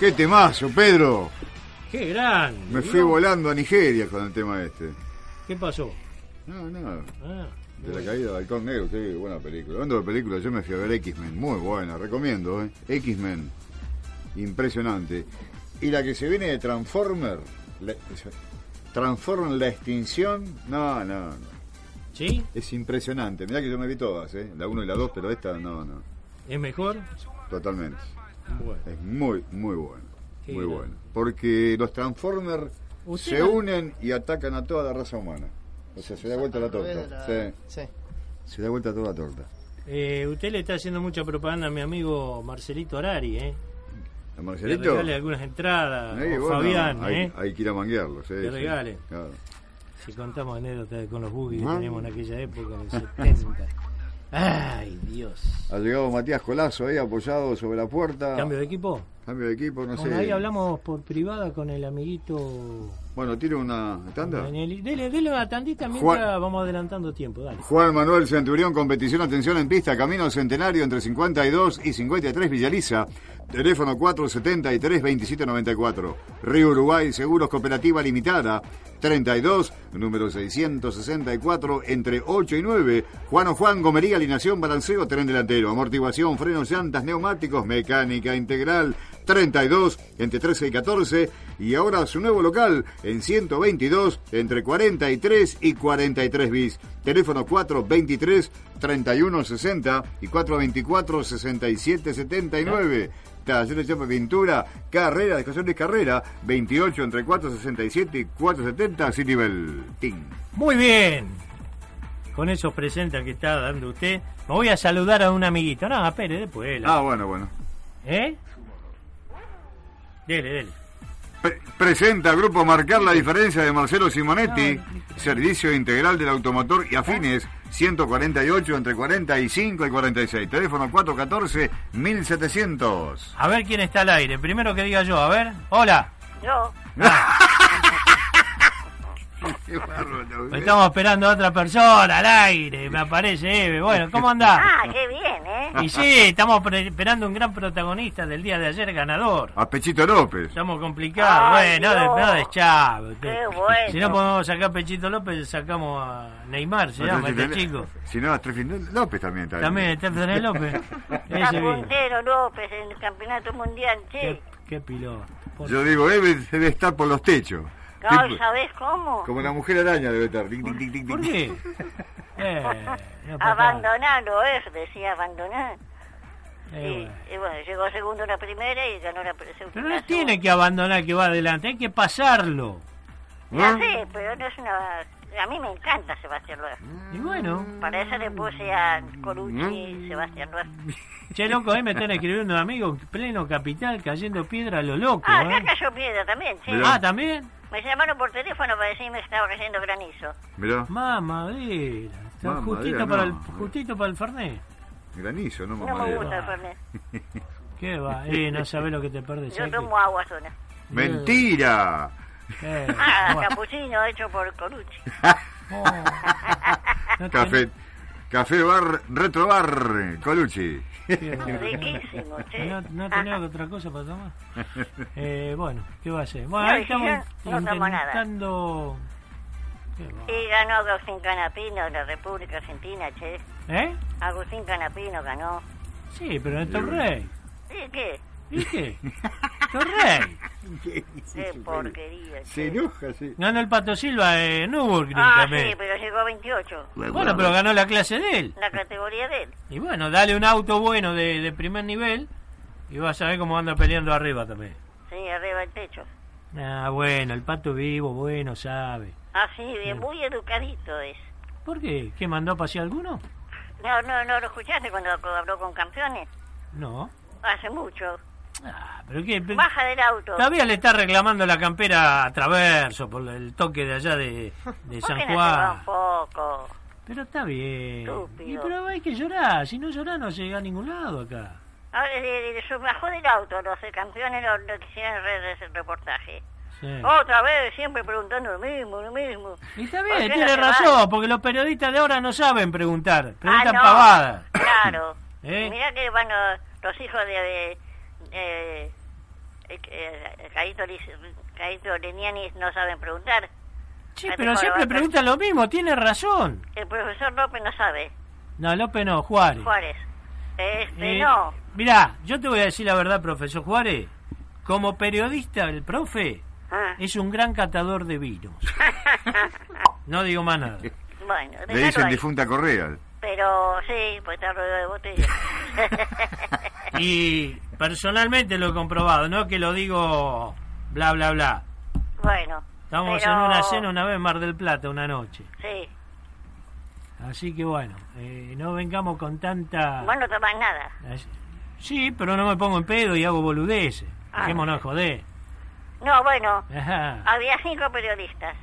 D: ¡Qué temazo, Pedro!
F: ¡Qué grande!
D: Me
F: ¿no?
D: fui volando a Nigeria con el tema este.
F: ¿Qué pasó?
D: No, no.
F: Ah,
D: De la caída del halcón negro, qué buena película. Hablando de películas, yo me fui a ver X-Men, muy buena, recomiendo, ¿eh? X-Men, impresionante. Y la que se viene de Transformer, la- Transformer la extinción, no, no, no.
F: ¿Sí?
D: Es impresionante. Mirá que yo me vi todas, ¿eh? La 1 y la 2, pero esta no, no.
F: ¿Es mejor?
D: Totalmente.
F: Bueno.
D: Es muy, muy buena.
F: Qué
D: muy buena. Porque los Transformers
F: Usted
D: se
F: no-
D: unen y atacan a toda la raza humana. O sea, se da vuelta la torta.
G: de la-
D: Sí,
G: sí.
D: se da vuelta toda la torta.
F: Eh, usted le está haciendo mucha propaganda a mi amigo Marcelito Arari, ¿eh?
D: ¿A
F: Le
D: Marcelito?
F: regale algunas entradas. O
D: bueno,
F: Fabián,
D: hay,
F: ¿eh?
D: hay que ir a manguearlo. Sí,
F: Le.
D: Claro.
F: Si contamos anécdotas con los boogies que
D: Ah.
F: teníamos en aquella época, en el 70. Ay, Dios.
D: Ha llegado Matías Colazo ahí apoyado sobre la puerta.
F: ¿Cambio de equipo?
D: Cambio de equipo, no
F: Bueno,
D: sé.
F: ahí hablamos por privada con el amiguito
D: Bueno, tire una tanda.
F: Daniel. Dele, dele una tandita mientras
D: Juan-
F: vamos adelantando tiempo, dale.
D: Juan Manuel Centurión, competición, atención en pista, camino centenario entre 52 y 53 Villaliza. Teléfono 473-2794. Río Uruguay, Seguros Cooperativa Limitada. 32, número 664, entre 8 y 9. Juan o Juan, gomería, alineación, balanceo, tren delantero, amortiguación, frenos, llantas, neumáticos, mecánica integral. 32, entre 13 y 14. Y ahora su nuevo local, en 122, entre 43 y 43 bis. Teléfono 423 3160 y 424 6779. Talleres de Pintura, carrera, de carrera, 28 entre 467 y 470, City Bell. Ting.
F: Muy bien. Con esos presentes que está dando usted, me voy a saludar a un amiguito. No, espere, después. la-
D: Ah, bueno, bueno.
F: ¿Eh? Dele, dele.
D: Pre- presenta Grupo Marcar la diferencia de Marcelo Simonetti, servicio integral del automotor y afines, 148 entre 45 y 46. Teléfono 414-1700.
F: A ver quién está al aire. Primero que diga yo, a ver. Hola.
H: Yo,
D: Qué bárbaro, ¿eh?
F: Estamos esperando a otra persona al aire. Me aparece Eve. Bueno, ¿cómo andás?
H: ah, qué bien, ¿eh?
F: Y sí, estamos pre- esperando un gran protagonista del día de ayer ganador.
D: A Pechito López.
F: Estamos complicados.
H: Ay,
F: bueno, no, de,
H: Dios.
F: no de chave.
H: Qué bueno.
F: Si no podemos sacar a Pechito López, sacamos a Neymar, se llama este chico.
D: Si no, a Trefin López también.
F: También Fernando López. <laughs> Ese.
H: Montero López en el campeonato mundial,
F: Qué,
H: che.
F: qué piloto.
D: Yo digo, debe, debe estar por los techos.
H: No, ¿sabés cómo?
D: como la mujer araña debe estar. Ding, ding, ding, ding,
F: ¿Por qué? <laughs> Eh, no.
H: Abandonarlo es, decía abandonar.
F: Eh,
H: y,
F: bueno.
H: y bueno, llegó segundo la primera y ganó la segunda.
F: Pero no tiene que abandonar que va adelante, hay que pasarlo.
H: Ya sé, pero no es una... A mí me encanta Sebastián Loer.
F: Y bueno,
H: Para eso le puse a Colucci y Sebastián Loer. <laughs>
F: che loco, ahí me están escribiendo amigos, pleno capital, cayendo piedra a lo loco.
H: Ah,
F: ¿eh?
H: ya cayó piedra también, sí.
F: Ah, también.
H: Me llamaron por teléfono para decirme que estaba cayendo granizo.
D: Mirá,
F: Mamadera. Está
D: Mamadera,
F: justito, para el,
D: no.
F: justito para el Fernet.
D: granizo, no
H: No me gusta el Fernet. <laughs>
F: ¿Qué va? Eh, no sabés lo que te perdés.
H: Yo
F: ¿sabés
H: tomo agua sola.
D: ¡Mentira!
F: Eh, <laughs>
H: Ah,
F: bueno.
H: capuchino hecho por Colucci. <laughs>
F: Oh. No
D: Café, café bar, retro bar, Colucci.
H: Riquísimo, che.
F: ¿No, no tenés otra cosa para tomar? Eh, bueno, ¿qué va a hacer? Bueno,
H: No,
F: ahí estamos
H: no
F: intentando...
H: Y ganó Agustín Canapino de la República Argentina, che.
F: ¿Eh?
H: Agustín Canapino ganó.
F: Sí, pero en Torrey.
H: ¿Y qué?
F: ¿Y qué? <laughs> Torrey.
H: Qué porquería,
D: Se enoja, sí.
F: Ganó el Pato Silva en Nürburgring
H: Ah,
F: también.
H: sí, pero llegó a 28.
F: Bueno, pero ganó la clase de él.
H: La categoría de él.
F: Y bueno, dale un auto bueno de, de primer nivel y vas a ver cómo anda peleando arriba también.
H: Sí, arriba del techo.
F: Ah, bueno, el pato vivo, bueno, sabe.
H: Ah, sí, bien, muy educadito es.
F: ¿Por qué? ¿Qué mandó a pasear alguno?
H: No, no, no lo escuchaste cuando habló con campeones.
F: No.
H: Hace mucho.
F: Ah, pero qué.
H: Baja del auto.
F: Todavía le está reclamando la campera a Traverso por el toque de allá de, de
H: ¿Por
F: San
H: se
F: Juan.
H: un poco?
F: Pero está bien.
H: Estúpido.
F: Y pero hay que llorar. Si no llorar no llega a ningún lado acá.
H: Ahora se bajó del auto, los campeones no, no quisieron ese reportaje.
F: Sí.
H: Otra vez, siempre preguntando lo mismo, lo mismo.
F: Y está
H: ¿Por
F: bien, tiene
H: se van?
F: razón, porque los periodistas de ahora no saben preguntar. Preguntan
H: Ah, no,
F: pavadas.
H: Claro. <coughs>
F: ¿Eh?
H: Mirá que van los, los hijos de- de- eh, eh, Caíto, Lic- Caíto Leniani no saben preguntar.
F: Sí, pero siempre preguntan lo mismo, tiene razón.
H: El profesor López no sabe.
F: No, López no, Juárez.
H: Juárez. Este,
F: Eh,
H: no.
F: Mirá, yo te voy a decir la verdad, profesor Juárez. Como periodista, el profe
H: Ah.
F: es un gran catador de vinos. <laughs> No digo más nada.
H: Bueno,
D: Le dicen
H: ahí.
D: difunta Correa.
H: Pero sí, pues está rodeado de botella. <laughs>
F: Y personalmente lo he comprobado, no que lo digo bla, bla, bla.
H: bueno.
F: Estamos
H: pero-
F: en una cena una vez en Mar del Plata una noche.
H: Sí.
F: Así que bueno, eh, no vengamos con tanta...
H: Vos no tomás nada.
F: Sí, pero no me pongo en pedo y hago boludeces.
H: Ah.
F: Dejémonos joder.
H: No, bueno,
F: Ajá,
H: había cinco periodistas.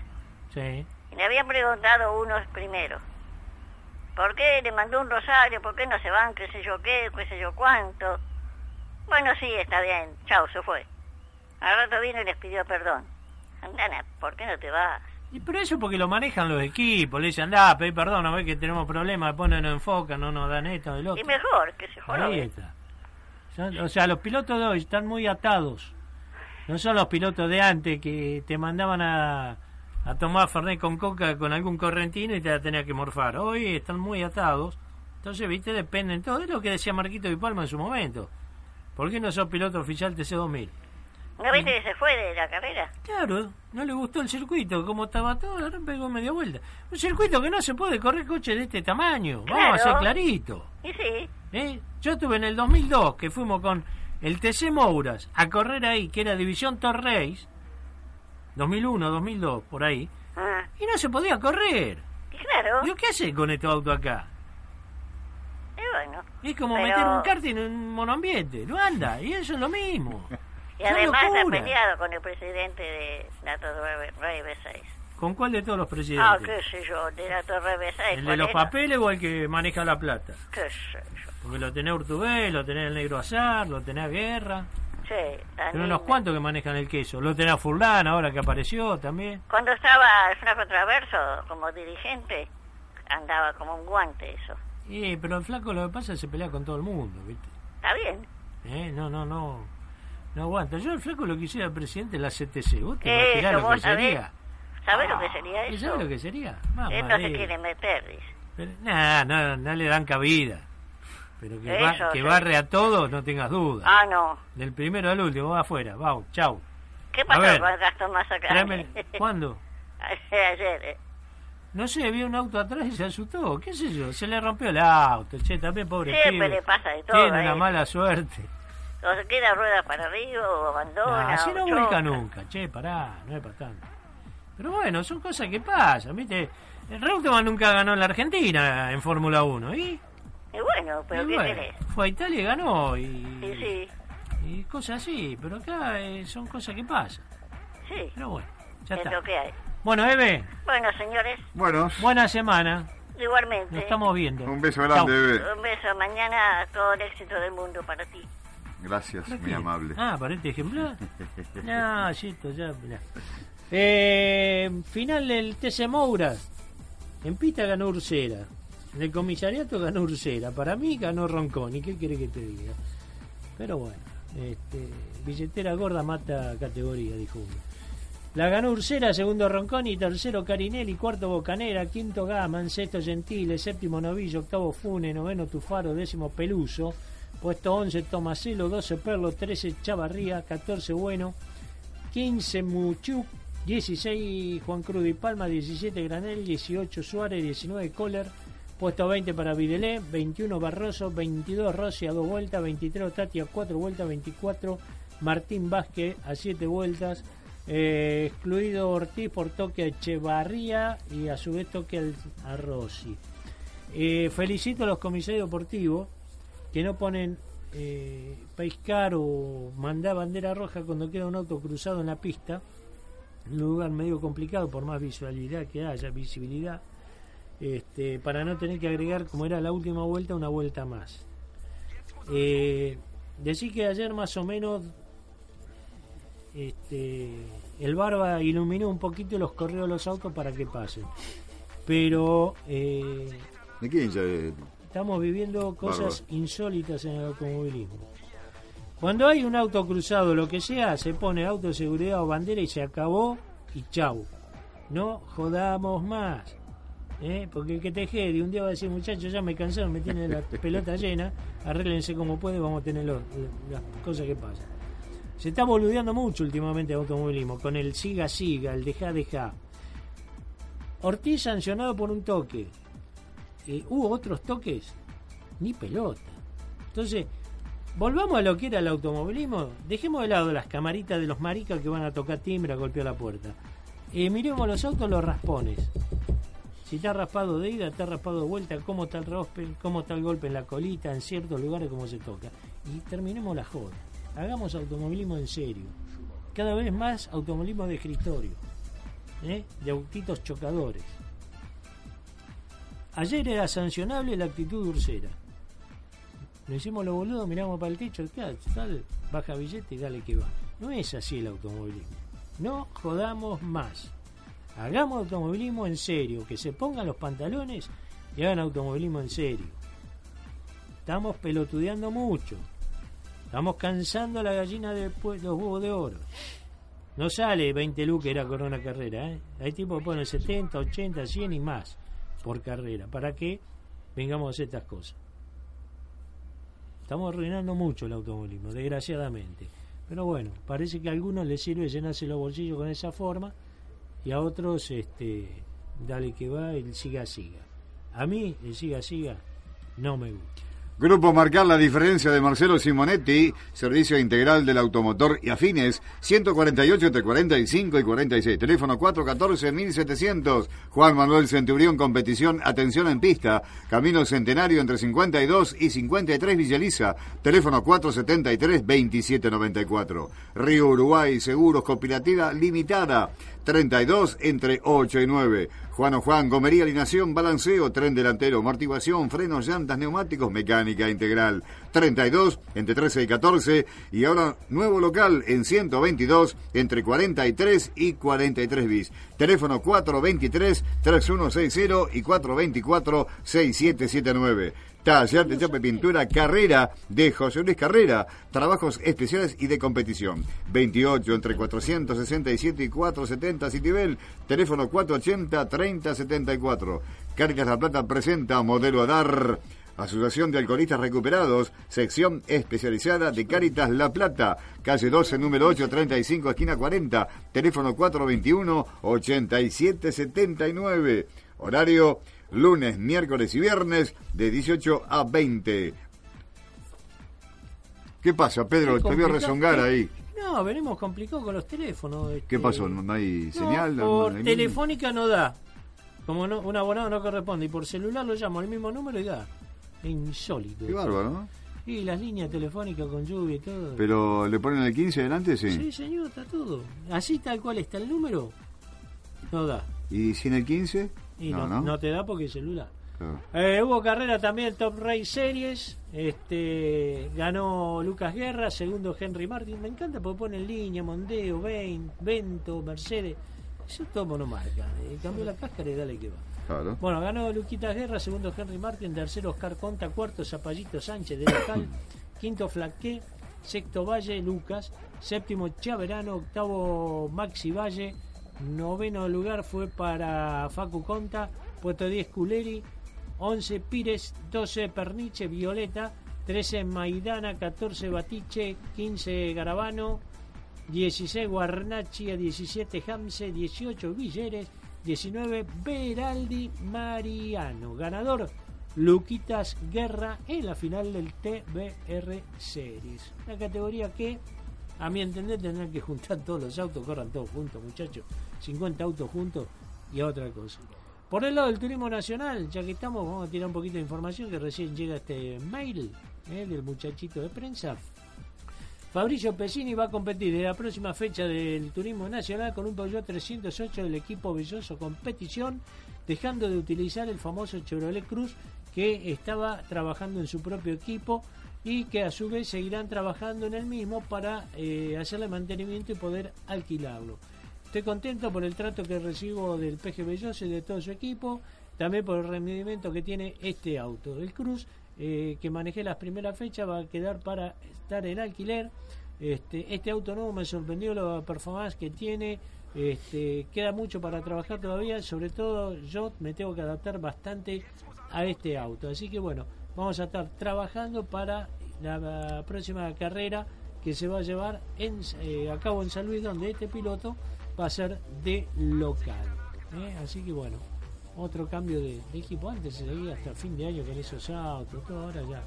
F: sí.
H: Y le habían preguntado unos primero. ¿Por qué le mandó un rosario? ¿Por qué no se van? ¿Qué sé yo qué? ¿Qué sé yo cuánto? Bueno, sí, está bien. Chao, se fue. Al rato vino y les pidió perdón. Andana, ¿por qué no te vas?
F: Y pero eso porque lo manejan los equipos, le dicen, andá, pedí perdón, no ves que tenemos problemas, después no nos enfocan, no nos dan esto, del otro.
H: Y mejor, que se joda.
F: Ahí está. Son- o sea, los pilotos de hoy están muy atados. No son los pilotos de antes que te mandaban a, a tomar Fernet con coca con algún correntino y te la tenías que morfar. Hoy están muy atados. Entonces, viste, dependen todo. Es lo que decía Marquito Di Palma en su momento. ¿Por qué no sos piloto oficial TC2000?
H: ¿No viste que se fue de la carrera?
F: Claro, no le gustó el circuito, como estaba todo, ahora pegó media vuelta. Un circuito que no se puede correr coche de este tamaño, vamos a ser clarito.
H: Y sí,
F: ¿eh? Yo estuve en el 2002, que fuimos con el TC Mouras a correr ahí, que era División Torreis, 2001, 2002, por ahí,
H: ah,
F: y no se podía correr.
H: claro,
F: Digo, ¿qué hace con este auto acá?
H: Bueno.
F: Es como
H: Pero-
F: meter un karting en un monoambiente, no anda, y eso es lo mismo.
H: Y
F: Una
H: además
F: locura.
H: peleado con el presidente de la Torre B6.
F: ¿Con cuál de todos los
H: Ah,
F: presidentes?
H: qué sé yo, de la Torre B6.
F: ¿El de
H: ¿cuál
F: los
H: era?
F: papeles o el que maneja la plata?
H: Qué sé yo.
F: Porque lo tenés Urtubé, lo tenés el Negro Azar, lo tenés Guerra.
H: Sí,
F: Pero unos cuantos que manejan el queso. Lo tenés Furlan ahora que apareció también.
H: Cuando estaba el Flaco Traverso como dirigente, andaba como un guante eso.
F: Y, pero el flaco lo que pasa es que se pelea con todo el mundo, ¿viste?
H: Está bien.
F: ¿Eh? No, no, no. No aguanta. Yo el flaco lo quisiera presidente de la CTC. ¿Vos te
H: Eso,
F: imaginás lo que
H: sabés.
F: sería?
H: ¿Sabes lo que sería
F: ¿Y
H: eso?
F: sabés lo que sería?
H: Él no se quiere meter, dice.
F: Nah, no, no le dan cabida. Pero que, va- que barre a todos, no tengas duda.
H: Ah, no.
F: Del primero al último, va afuera. Vamos, chau.
H: ¿Qué pasó
F: ver,
H: con Gastón Mazacane? <laughs>
F: ¿Cuándo?
H: Ayer, eh.
F: No sé, vi un auto atrás y se asustó. ¿Qué sé yo? Se le rompió el auto. Che, también pobre
H: Siempre
F: pibe.
H: le pasa de todo.
F: Tiene una
H: eh.
F: mala suerte.
H: O se queda rueda para arriba o abandona.
F: Así
H: o
F: no
H: choca.
F: vuelca nunca. Che, pará, no es para tanto. Pero bueno, son cosas que pasan, ¿viste? El Reutemann nunca ganó en la Argentina en Fórmula 1. ¿Y?
H: Y bueno, pero
F: Y
H: ¿qué
F: bueno,
H: querés?
F: fue a Italia y ganó. Y,
H: Sí, sí,
F: y cosas así. Pero acá eh, son cosas que pasan.
H: sí.
F: Pero bueno, ya
H: Es
F: está.
H: lo que hay.
F: Bueno, Eve,
H: Bueno, señores,
D: Bueno,
F: buena semana.
H: igualmente.
F: Nos estamos viendo.
D: un beso
F: Chau.
D: grande, bebé.
H: Un beso. Mañana todo el éxito del mundo para ti.
D: Gracias,
F: ¿Para
D: muy amable.
F: Ah, para este ejemplar. <laughs> No, Chito, ya. Eh, final del TC Moura. En pista ganó Ursera. En el comisariato ganó Ursera. Para mí ganó Ronconi. ¿Qué quiere que te diga? Pero bueno, este, billetera gorda mata categoría, dijo uno. La ganó Ursera, segundo Ronconi, tercero Carinelli, cuarto Bocanera, quinto Gaman, sexto Gentile, séptimo Novillo, octavo Fune, noveno Tufaro, décimo Peluso, puesto 11 Tomaselo, 12 Perlo, 13 Chavarría, 14 Bueno, 15 Muchuk, 16 Juan Cruz y Palma, 17 Granel, 18 Suárez, 19 Kohler, puesto 20 para Videlé, 21 Barroso, 22 Rossi a dos vueltas, 23 Tati a cuatro vueltas, 24 Martín Vázquez a siete vueltas, eh, excluido Ortiz por toque a Echevarría y a su vez toque al- Rossi. Eh, felicito a los comisarios deportivos que no ponen eh, pescar o mandar bandera roja cuando queda un auto cruzado en la pista, un lugar medio complicado por más visualidad que haya, visibilidad, este, para no tener que agregar, como era la última vuelta, una vuelta más. Eh, decir que ayer más o menos este, el Barba iluminó un poquito los correos de los autos para que pasen. Pero eh,
D: ¿De quién eh?
F: estamos viviendo cosas insólitas en el automovilismo. Cuando hay un auto cruzado, lo que sea, se pone auto de seguridad o bandera y se acabó y chau. No jodamos más. ¿eh? Porque el que te jede un día va a decir, muchachos, ya me cansaron, me tienen la <laughs> pelota llena, arréglense como puede, vamos a tener las cosas que pasan. Se está boludeando mucho últimamente el automovilismo, con el siga siga, el deja deja. Ortiz sancionado por un toque. Eh, ¿Hubo otros toques? Ni pelota. Entonces, volvamos a lo que era el automovilismo. Dejemos de lado las camaritas de los maricas que van a tocar timbre a golpear la puerta. Eh, miremos los autos, los raspones. Si está raspado de ida, está raspado de vuelta, cómo está el rospe, cómo está el golpe en la colita, en ciertos lugares, cómo se toca. Y terminemos la joda. Hagamos automovilismo en serio. Cada vez más automovilismo de escritorio. ¿eh? De autitos chocadores. Ayer era sancionable la actitud de Ursera. Nos hicimos los boludos, miramos para el techo, claro, tal, baja billete y dale que va. No es así el automovilismo. No jodamos más. Hagamos automovilismo en serio, que se pongan los pantalones y hagan automovilismo en serio. Estamos pelotudeando mucho. Estamos cansando a la gallina de los huevos de oro. No sale 20 lucas era corona carrera, ¿eh? Hay tipos que ponen 70, 80, 100 y más por carrera. ¿Para qué vengamos a hacer estas cosas? Estamos arruinando mucho el automovilismo, desgraciadamente. Pero bueno, parece que a algunos les sirve llenarse los bolsillos con esa forma y a otros, este, dale que va, el siga siga. A mí, el siga siga, no me gusta.
D: Grupo Marcar la diferencia de Marcelo Simonetti, servicio integral del automotor y afines, 148 entre 45 y 46, teléfono 414-1700, Juan Manuel Centurión, competición, atención en pista, Camino Centenario entre 52 y 53 Villaliza, teléfono 473-2794, Río Uruguay, Seguros, Cooperativa Limitada, 32 entre 8 y 9. Juan o Juan, gomería, alineación, balanceo, tren delantero, amortiguación, frenos, llantas, neumáticos, mecánica integral. 32 entre 13 y 14 y ahora nuevo local en 122 entre 43 y 43 bis. Teléfono 423-3160 y 424-6779. Taller de Chape Pintura Carrera de José Luis Carrera. Trabajos especiales y de competición. 28 entre 467 y 470 Citibel. Teléfono 480-3074. Caritas La Plata presenta modelo a dar. Asociación de Alcoholistas Recuperados, sección especializada de Caritas La Plata, calle 12, número 8, 35, esquina 40, teléfono 421-8779, horario lunes, miércoles y viernes de 18 a 20. ¿Qué pasa, Pedro?
F: Qué
D: Te veo rezongar ahí.
F: No, venimos complicados con los teléfonos.
D: ¿Qué
F: este,
D: pasó? ¿No no hay
F: No,
D: señal? ¿No
F: por
D: hay-
F: telefónica no da. Como no, un abonado no corresponde. Y por celular lo llamo al mismo número y da. Es insólito.
D: Qué bárbaro, ¿no?
F: Y las líneas telefónicas con lluvia y todo.
D: Pero le ponen el 15 delante, sí.
F: Sí, señor, está todo. Así tal cual está el número, no da.
D: ¿Y sin el 15?
F: Y
D: no,
F: no,
D: ¿no?
F: te da porque es celular.
D: Claro.
F: Eh, hubo carrera también Top Race Series. Este, ganó Lucas Guerra, segundo Henry Martin. Me encanta porque pone en línea Mondeo, Bain, Vento, Mercedes. Eso es todo monomarca. Eh, cambió la cáscara y dale que va.
D: Claro.
F: Bueno, ganó Luquitas Guerra, segundo Henry Martin, tercero Oscar Conta, cuarto Zapallito Sánchez de local, <coughs> quinto Flaqué, sexto Valle Lucas, séptimo Chaverano, octavo Maxi Valle, noveno lugar fue para Facu Conta, puesto 10 Culeri, 11 Pires, 12 Perniche, Violeta, 13 Maidana, 14 Batiche, 15 Garabano, 16 Guarnachi, 17 Hamse, 18 Villeres, 19 Beraldi Mariano. Ganador Luquitas Guerra en la final del TBR Series. Una categoría que, a mi entender, tendrán que juntar todos los autos, corran todos juntos, muchachos. 50 autos juntos y otra cosa. Por el lado del turismo nacional, ya que estamos, vamos a tirar un poquito de información que recién llega este mail eh, del muchachito de prensa. Fabricio Pesini va a competir en la próxima fecha del Turismo Nacional con un Peugeot 308 del equipo Belloso Competición, dejando de utilizar el famoso Chevrolet Cruz que estaba trabajando en su propio equipo y que a su vez seguirán trabajando en el mismo para eh, hacerle mantenimiento y poder alquilarlo. Estoy contento por el trato que recibo del PG Belloso y de todo su equipo, también por el rendimiento que tiene este auto. El Cruz eh, que manejé las primeras fechas va a quedar para estar en alquiler. Este, este auto nuevo me sorprendió la performance que tiene. Este, queda mucho para trabajar todavía, sobre todo yo me tengo que adaptar bastante a este auto. Así que bueno, vamos a estar trabajando para la próxima carrera que se va a llevar en, eh, a cabo en San Luis, donde este piloto va a ser de local. ¿eh? Así que bueno, otro cambio de, equipo. Antes se seguía hasta fin de año con esos autos, todo ahora ya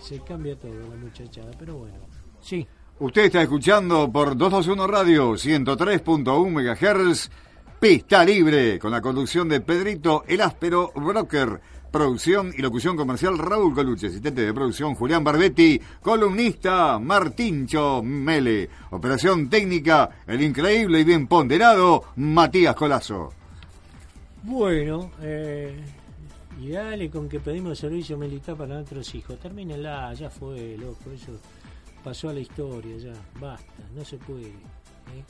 F: se cambia todo la muchachada. Pero bueno, sí.
D: Usted está escuchando por 221 Radio 103.1 MHz Pista Libre con la conducción de Pedrito El Áspero Broker. Producción y locución comercial Raúl Coluche, asistente de producción Julián Barbetti, columnista Martincho Mele, operación técnica el increíble y bien ponderado Matías Colazo.
F: Bueno, eh, y dale con que pedimos servicio militar para nuestros hijos. Termínenla, ya fue, loco, eso pasó a la historia, ya, basta, no se puede. ¿eh?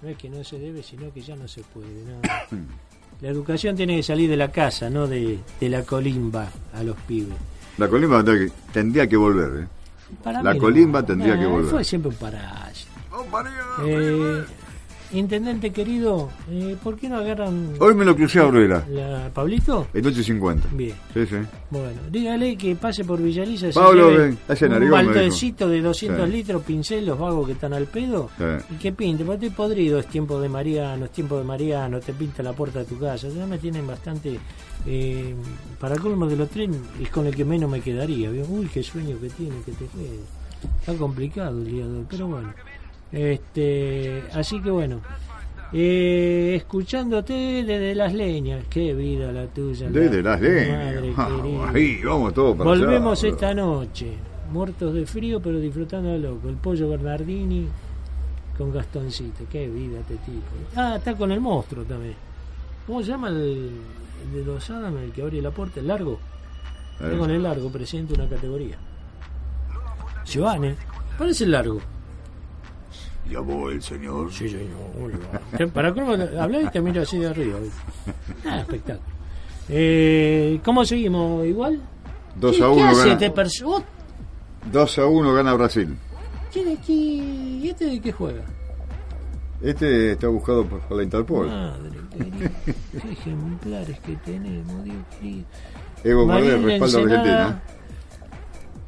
F: No es que no se debe, sino que ya no se puede. no. <coughs> La educación tiene que salir de la casa, no de, de la colimba a los pibes.
D: La colimba tendría que, volver, ¿eh?
F: Para
D: La
F: mí no.
D: colimba tendría que volver.
F: Fue siempre un parásito. Eh, intendente querido, eh, ¿por qué no agarran
D: Hoy me lo crucé a Bruera,
F: la Pablito?
D: el 8.50.
F: Bien.
D: Sí, sí.
F: Bueno, dígale que pase por Villaliza.
D: Pablo, ven,
F: un
D: narigón,
F: de 200
D: Sí.
F: litros, pincel, los vagos que están al pedo.
D: Sí.
F: Y que pinte, porque estoy podrido, es tiempo de Mariano, es tiempo de Mariano, te pinta la puerta de tu casa. Ya me tienen bastante. Eh, para colmo de los trenes, es con el que menos me quedaría. ¿vio? Uy, qué sueño que tiene, que te quede. Está complicado el día de hoy, pero bueno. Este, así que bueno. Eh, escuchándote desde las leñas, qué vida la tuya.
D: Desde
F: la
D: las
F: madre
D: leñas.
F: Querida. <laughs>
D: Ahí, vamos todos para
F: Volvemos
D: allá,
F: esta noche, muertos de frío pero disfrutando de loco. El pollo Bernardini con Gastoncito, qué vida este tipo. Ah, está con el monstruo también. ¿Cómo se llama el, el de los Adams, el que abre la puerta, el largo? Está
D: Eh.
F: con el largo, presente una categoría. Giovanni, parece el largo.
D: Llamó el señor.
F: Sí, señor. Para cómo hablar y te miro así de arriba. Ah, espectáculo. Eh, ¿Cómo seguimos? ¿Igual?
D: 2
F: ¿Qué-
D: a
F: ¿Qué
D: 1
F: hace
D: gana,
F: este perso-
D: 2 a 1 gana Brasil.
F: ¿Quién es que- ¿Y este de qué juega?
D: Este está buscado por por la Interpol.
F: Madre querida, qué ejemplares que tenemos, Dios querido.
D: Evo Morales respalda a. Argentina.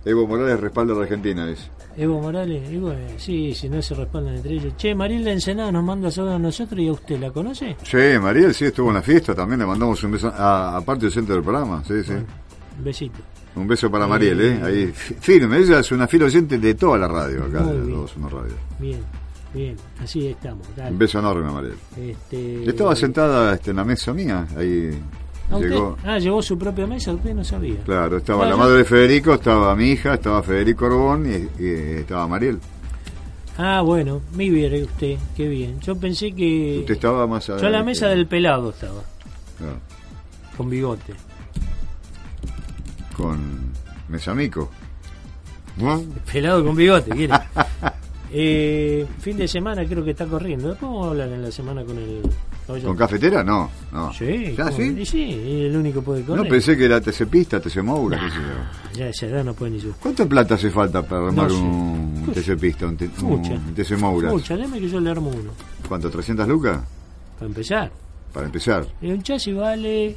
D: Evo Morales respalda a Argentina, dice.
F: Evo Morales, y bueno, sí, si no se respaldan entre ellos. Che, Mariel de Ensenada nos manda saludos a nosotros y a usted, ¿la conoce?
D: Sí, Mariel sí estuvo en la fiesta, también le mandamos un beso, a- aparte del centro del programa, sí, sí.
F: Un besito.
D: Un beso para Mariel, ¿eh? Ahí, fi- firme, ella es una fiel oyente de toda la radio acá, de
F: bien.
D: 2 1 Radio.
F: Bien, bien, así estamos. dale.
D: Un beso enorme Mariel.
F: Este,
D: Estaba sentada este, en la mesa mía, ahí
F: ¿Ah?
D: Llegó.
F: Ah, llevó su propia mesa, usted no sabía.
D: Claro, estaba la madre de Federico, estaba mi hija, estaba Federico Orbón y, y estaba Mariel.
F: Ah, bueno, muy bien usted, qué bien. Yo pensé que...
D: Usted estaba más
F: Yo a la mesa del pelado estaba,
D: Claro,
F: con bigote.
D: con Mesamico. ¿No?
F: Pelado con bigote, ¿quiere? <laughs> Eh, fin de semana creo que está corriendo. Después vamos a hablar en la semana con el... caballero.
D: ¿Con cafetera? No, no.
F: Sí,
D: ¿Ya
F: ¿cómo?
D: sí?
F: Y sí, el único que puede correr.
D: No, pensé que era TC Pista, TC Moura, qué sé yo.
F: Ya esa edad no puede ni su...
D: ¿Cuánta plata hace falta para armar
F: No sé.
D: un Pista, un,
F: Mucha.
D: un TC Moura?
F: Mucha, deme que yo le armo uno.
D: ¿Cuánto? ¿300 lucas?
F: Para empezar.
D: Para empezar.
F: Y un chasis vale...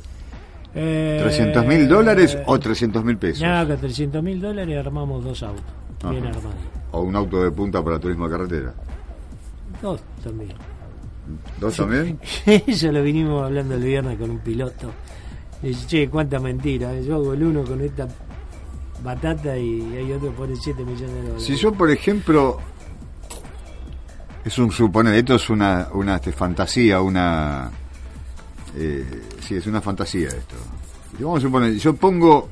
F: Eh,
D: ¿300 mil dólares o 300 mil pesos?
F: Ya, con 300 mil dólares armamos dos autos. Bien armados.
D: ¿O un auto de punta para turismo de carretera?
F: Dos también.
D: ¿Dos también? <laughs>
F: Eso lo vinimos hablando el viernes con un piloto. Dice, che, cuánta mentira. Yo hago el uno con esta batata y hay otro que pone 7 millones de dólares.
D: Si yo, por ejemplo, es un suponer, esto es una, una este, fantasía, una... Eh, sí, es una fantasía esto. Vamos a suponer, yo pongo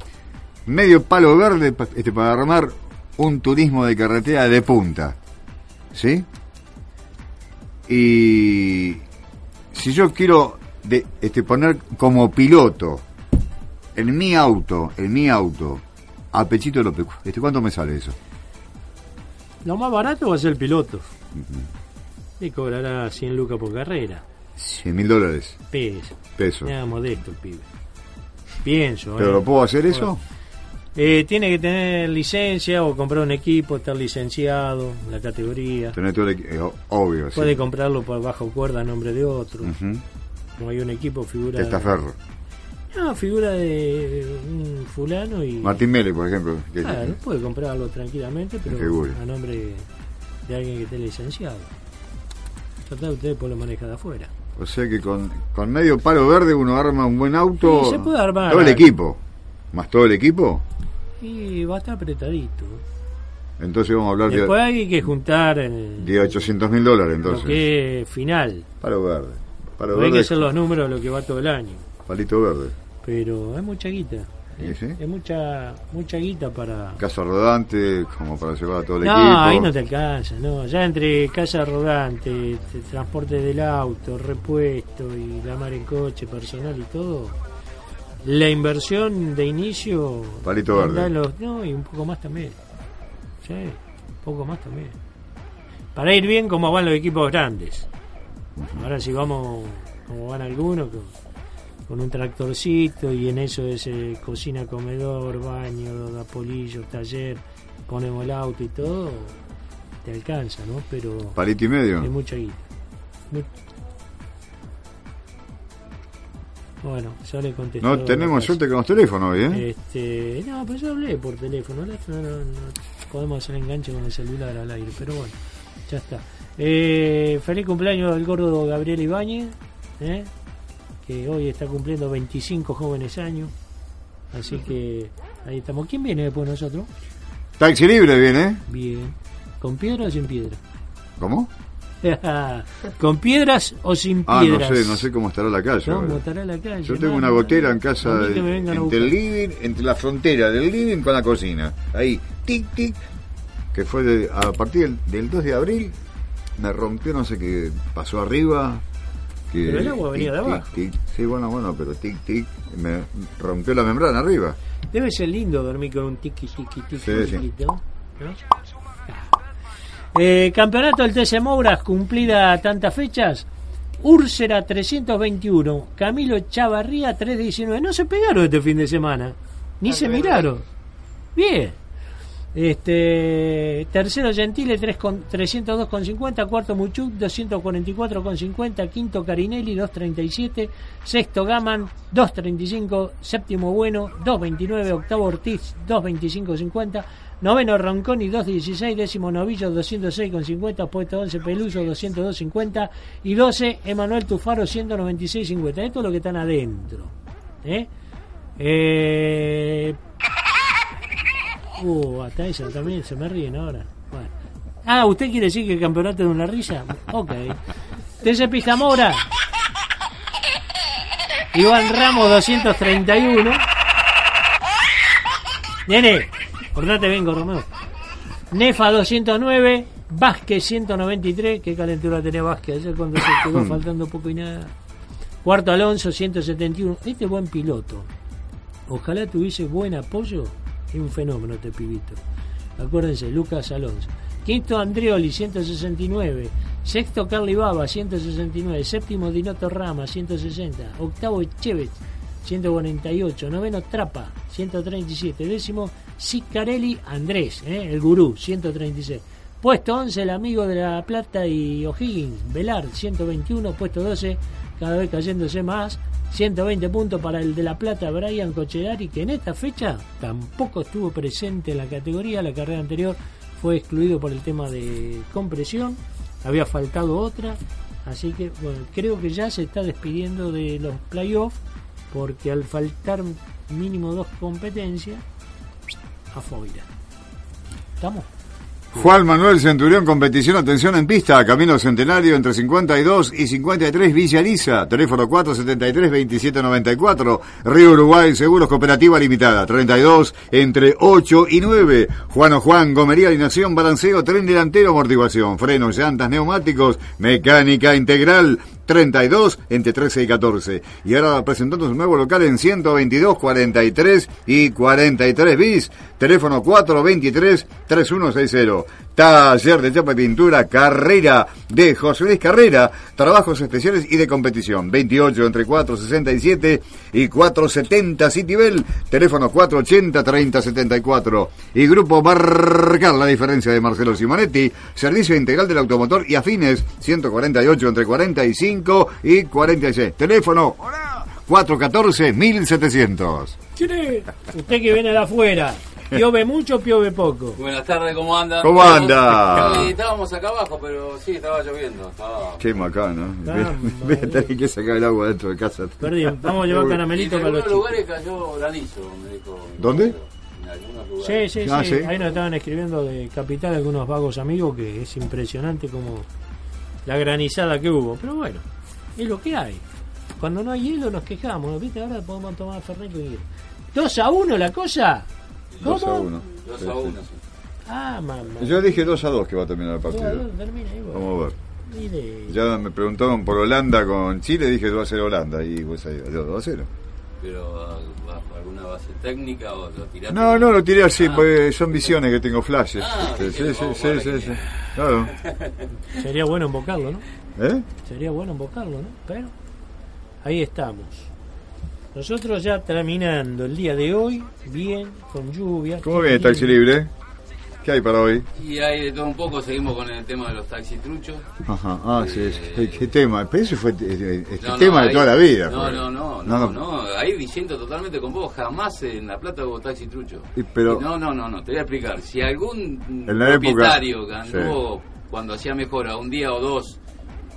D: medio palo verde este, para armar un turismo de carretera de punta. ¿Sí? Y si yo quiero de, este, poner como piloto en mi auto, en mi auto, a Pechito López, este, ¿cuánto me sale eso?
F: Lo más barato va a ser el piloto. Y cobrará 100 lucas por carrera.
D: 100 mil dólares,
F: Peso.
D: pesos.
F: Nada modesto el pibe. Pienso,
D: ¿Pero
F: ¿eh?
D: lo puedo hacer eso?
F: Eh, tiene que tener licencia o comprar un equipo, estar licenciado, la categoría.
D: Tener todo el eh, obvio, sí.
F: Puede comprarlo por bajo cuerda a nombre de otro.
D: Ujú.
F: Como hay un equipo, figura.
D: Testaferro.
F: No, figura de un fulano y.
D: Martín Mele, por ejemplo. que-
F: Claro, puede comprarlo tranquilamente, pero a nombre de alguien que esté licenciado. Total, usted después lo maneja de afuera.
D: O sea que con, con medio palo verde uno arma un buen auto.
F: Sí, se puede armar.
D: Todo el equipo. Más todo el equipo.
F: Y va a estar apretadito.
D: Entonces vamos a hablar
F: Después
D: de,
F: hay que juntar el,
D: de 800 mil dólares.
F: lo
D: Entonces.
F: que es final.
D: Palo verde.
F: No hay que hacer los números lo que va todo el año.
D: Palito verde.
F: Pero es mucha guita.
D: Sí, sí.
F: Es mucha mucha guita para...
D: Casa rodante, como para llevar a todo el
F: No,
D: equipo.
F: ahí no te alcanza, no. Ya entre casa rodante, transporte del auto, repuesto y la mar en coche, personal y todo, la inversión de inicio...
D: Palito verde.
F: en los- no, y un poco más también. Sí, un poco más también. Para ir bien como van los equipos grandes. Ahora si vamos como van algunos, con, con un tractorcito y en eso es eh, cocina, comedor, baño, da polillo, taller, ponemos el auto y todo, te alcanza, ¿no? Pero
D: Palito y medio.
F: es mucha guita. Bueno, ya le contesté.
D: No tenemos suerte con los teléfonos hoy, ¿eh?
F: Este, no, pero yo hablé por teléfono. No, no- podemos hacer enganche con el celular al aire, pero bueno, ya está. Eh, feliz cumpleaños al gordo Gabriel Ibáñez, ¿eh? que hoy está cumpliendo 25 jóvenes años. Así que ahí estamos. ¿Quién viene después de nosotros?
D: Taxi libre viene.
F: Bien. ¿Con piedra o sin piedra?
D: ¿Cómo?
F: ¿Con piedras o sin
D: Ah, no
F: piedras?
D: sé, no sé cómo estará la calle.
F: ¿Cómo
D: ahora.
F: estará la calle?
D: Yo tengo
F: No,
D: una gotera
F: no.
D: en casa, de- entre el living, entre la frontera del living con la cocina. Ahí, tic, tic, que fue de- a partir del, del 2 de abril, me rompió no sé qué pasó arriba. Que,
F: Pero el agua venía de abajo.
D: tic, tic. Sí, bueno, bueno, pero tic, tic, me rompió la membrana arriba.
F: Debe ser lindo dormir con un tiki tiki tiki
D: Sí, sí.
F: ¿no? Eh, campeonato del TC Mouras, cumplida tantas fechas. Úrsera 321, Camilo Chavarría 319. No se pegaron este fin de semana, ni se miraron. Bien. Este tercero Gentile 3 con, 302,50, cuarto Muchuk 244,50, quinto Carinelli 237, sexto Gaman 235, séptimo Bueno 229, octavo Ortiz 225,50, noveno Ronconi 216, décimo Novillo 206,50, puesto 11 Peluso 202,50 y 12 Emanuel Tufaro 196,50. Esto es lo que están adentro. ¿eh? Eh, Uh, hasta eso también se me ríen ahora. Bueno. Ah, ¿usted quiere decir que el campeonato es una risa? Ok. TC Pijamora. Iván Ramos 231. Nene, portate bien, Romeo. Nefa 209. Vázquez 193. Qué calentura tenía Vázquez ayer cuando se quedó faltando poco y nada. Cuarto Alonso 171. Este buen piloto. Ojalá tuviese buen apoyo. Es un fenómeno este pibito. Acuérdense, Lucas Alonso. Quinto Andreoli, 169. Sexto Carly Baba, 169. Séptimo Dinoto Rama, 160. Octavo Chévez, 148. Noveno Trapa, 137. Décimo Sicarelli Andrés, ¿eh? el gurú, 136. Puesto 11, el amigo de La Plata y O'Higgins, Velar, 121. Puesto 12, cada vez cayéndose más. 120 puntos para el de La Plata, Brian Cocherari, que en esta fecha tampoco estuvo presente en la categoría. La carrera anterior fue excluido por el tema de compresión. Había faltado otra. Así que, bueno, creo que ya se está despidiendo de los playoffs, porque al faltar mínimo dos competencias, afuera. ¿Estamos?
D: Juan Manuel Centurión, competición, atención en pista, Camino Centenario entre 52 y 53 Villa Lisa, teléfono 473-2794, Río Uruguay, Seguros Cooperativa Limitada, 32 entre 8 y 9, Juan o Juan, Gomería, alineación, balanceo, tren delantero, amortiguación, frenos, llantas, neumáticos, mecánica integral, 32 entre 13 y 14. Y ahora presentando su nuevo local en 122, 43 y 43 bis. Teléfono 423-3160. Taller de chapa y pintura, carrera de José Luis Carrera. Trabajos especiales y de competición. 28 entre 467 y 470 Citibel. Teléfono 480-3074. Y Grupo Barcar, la diferencia de Marcelo Simonetti. Servicio integral del automotor y afines. 148 entre 45 y 46. Teléfono 414-1700.
F: Chile, usted que viene de afuera, ¿piove mucho o piove poco?
I: Buenas tardes, ¿cómo anda?
D: ¿Cómo anda?
I: Sí, estábamos acá abajo, pero sí, estaba lloviendo. Estaba...
D: Qué macano.
F: Ah,
D: Voy a tener que sacar el agua dentro de casa.
F: Perdí, vamos a llevar caramelito
I: en
F: para los
I: algunos
F: chicos.
I: lugares cayó granizo, me dijo.
D: ¿Dónde?
I: En algunos
F: Sí,
I: lugares.
F: sí,
D: Ah,
F: sí.
D: sí.
F: Ahí nos estaban escribiendo de Capital algunos vagos amigos que es impresionante como la granizada que hubo. Pero bueno, es lo que hay. Cuando no hay hielo nos quejamos, ¿viste? Ahora podemos tomar Fernet con hielo. ¿2 a 1 la cosa? ¿Cómo?
D: 2 a 1.
I: Dos a uno, sí.
F: Ah, mamá.
D: Yo dije 2 a 2 que va a terminar el partido.
F: termina.
D: Vamos a ver.
F: Mire.
D: Ya me preguntaron por Holanda con Chile, dije 2 a 0 Holanda. Y pues ahí, 2 a 0.
I: Pero ah, bajo alguna base técnica o lo tiraste.
D: No, no, lo tiré así,
I: Ah.
D: pues son visiones que tengo flashes.
I: Ah,
D: sí, sí, sí, sí, sí. Claro. <laughs>
F: Sería bueno invocarlo, ¿no?
D: ¿Eh?
F: Sería bueno invocarlo, ¿no? Pero ahí estamos. Nosotros ya terminando el día de hoy, bien, con lluvia.
D: ¿Cómo viene el taxi libre? ¿Qué hay para hoy?
I: Y hay de todo un poco, seguimos con el tema de los taxitruchos.
D: Ajá, ah, sí.
I: Eh,
D: ¿Qué tema? Pero eso fue eh, este
I: No, no,
D: tema de toda la vida.
I: No, no, no, no, no, ahí diciendo totalmente con vos, jamás en La Plata hubo taxi trucho.
D: Y pero-
I: no, no, no, no, te voy a explicar. Si algún
D: En la
I: propietario anduvo cuando hacía mejora un día o dos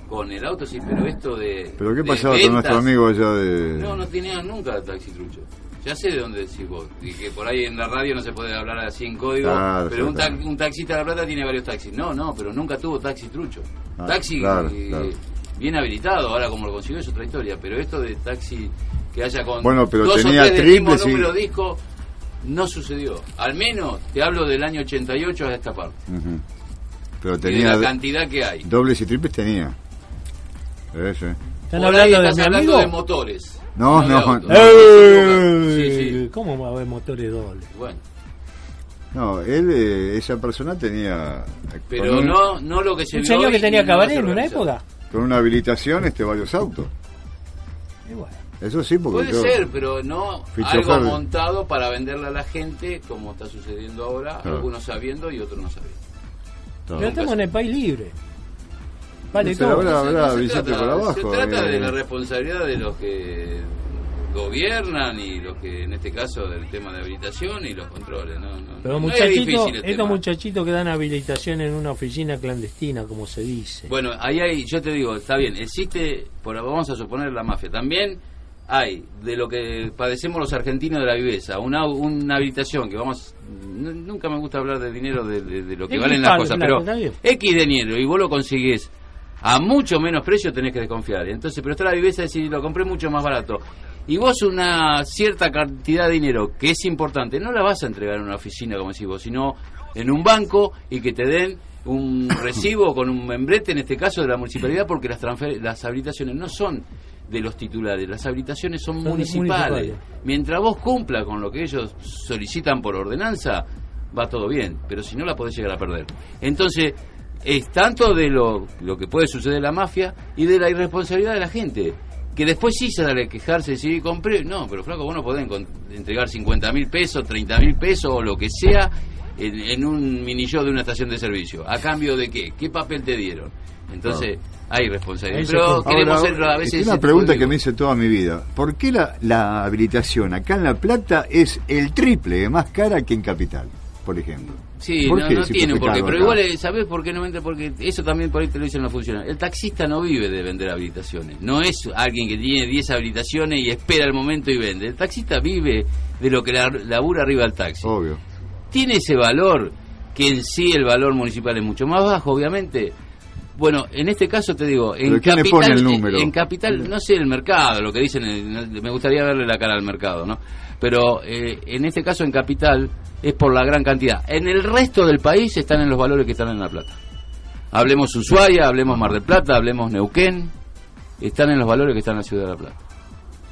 I: con el auto, sí, pero esto de.
D: ¿Pero qué pasaba con nuestro amigo allá de...?
I: No, no tenía nunca taxi trucho. Ya sé de dónde decís vos, y que por ahí en la radio no se puede hablar así en código,
D: Claro,
I: pero un,
D: claro.
I: ta- un taxista de La Plata tiene varios taxis. No, no, pero nunca tuvo taxi trucho.
D: Ah,
I: taxi
D: claro,
I: eh,
D: claro.
I: bien habilitado, ahora como lo consiguió es otra historia, pero esto de taxi que haya con
D: Bueno, pero
I: dos
D: tenía
I: o tres del mismo
D: triples y-
I: número de disco, no sucedió. Al menos te hablo del año 88 a esta parte.
D: Ujú. Pero
I: Y de
D: tenía
I: la cantidad que hay.
D: dobles y triples tenía. Ese.
F: ¿Están
I: Por ahí
F: hablando de
I: estás
F: mi
I: hablando
F: amigo?
I: de motores.
D: No, no, no.
I: Sí, sí.
F: ¿Cómo va a haber motores dobles?
I: Bueno,
D: No, él, eh, esa persona tenía...
I: pero
D: un-
I: no, no lo que se
F: Un señor que tenía cabaret en una época.
D: Con una habilitación, este, varios autos.
F: Y bueno,
D: Eso sí, porque
I: Puede
D: yo-
I: ser, pero no algo montado para venderle a la gente, como está sucediendo ahora,
D: Claro.
I: algunos sabiendo y otros no sabiendo.
F: Pero estamos en el país libre. Vale todo.
D: habrá- habrá
I: se
D: billete
I: trata,
D: por abajo,
I: se trata
D: eh.
I: de la responsabilidad de los que gobiernan y los que, en este caso, del tema de habilitación y los controles. No, no,
F: Pero
I: no es
F: muchachitos,
I: difícil el
F: estos muchachitos que dan habilitación en una oficina clandestina, como se dice.
I: Bueno, ahí hay, yo te digo, está bien, existe, por, vamos a suponer la mafia. También hay de lo que padecemos los argentinos de la viveza, una, una habilitación que vamos, nunca me gusta hablar de dinero, de, de- de lo que
F: X
I: valen las cosas,
F: claro,
I: pero. X de dinero y vos lo consigues a mucho menos precio tenés que desconfiar. Entonces, pero está la viveza de decir, lo compré mucho más barato. Y vos una cierta cantidad de dinero que es importante, no la vas a entregar en una oficina, como decís vos, sino en un banco y que te den un <coughs> recibo con un membrete, en este caso de la municipalidad, porque las, transfer- las habilitaciones no son de los titulares, las habilitaciones son,
F: Son
I: municipales.
F: municipales.
I: Mientras vos cumpla con lo que ellos solicitan por ordenanza, va todo bien, pero si no la podés llegar a perder. Entonces, es tanto de lo, lo que puede suceder en la mafia y de la irresponsabilidad de la gente. Que después sí se sale a quejarse y decir, compré. No, pero flaco, vos no podés entregar 50 mil pesos, 30 mil pesos o lo que sea en, en un mini show de una estación de servicio. ¿A cambio de qué? ¿Qué papel te dieron? Entonces, hay responsabilidad. Pero queremos ser a veces.
D: es una pregunta que me hice toda mi vida. ¿Por qué la, la habilitación acá en La Plata es el triple de más cara que en Capital, por ejemplo?
I: Sí,
D: ¿Por
I: no,
D: qué
I: no
D: si
I: tiene porqué,
D: caro
I: pero
D: acá?
I: igual, eh, ¿sabés por qué no entra? Porque eso también por ahí te lo dicen los funcionarios. El taxista no vive de vender habilitaciones. No es alguien que tiene 10 habilitaciones y espera el momento y vende. El taxista vive de lo que la- labura arriba del taxi.
D: Obvio.
I: Tiene ese valor, que en sí el valor municipal es mucho más bajo, obviamente. Bueno, en este caso te digo, en
D: ¿Pero quién le
I: capital,
D: pone el número?
I: en capital, no sé el mercado, lo que dicen, me gustaría verle la cara al mercado, ¿no? Pero eh, en este caso en capital es por la gran cantidad. En el resto del país están en los valores que están en La Plata. Hablemos Ushuaia, hablemos Mar del Plata, hablemos Neuquén. están en los valores que están en la ciudad de La Plata.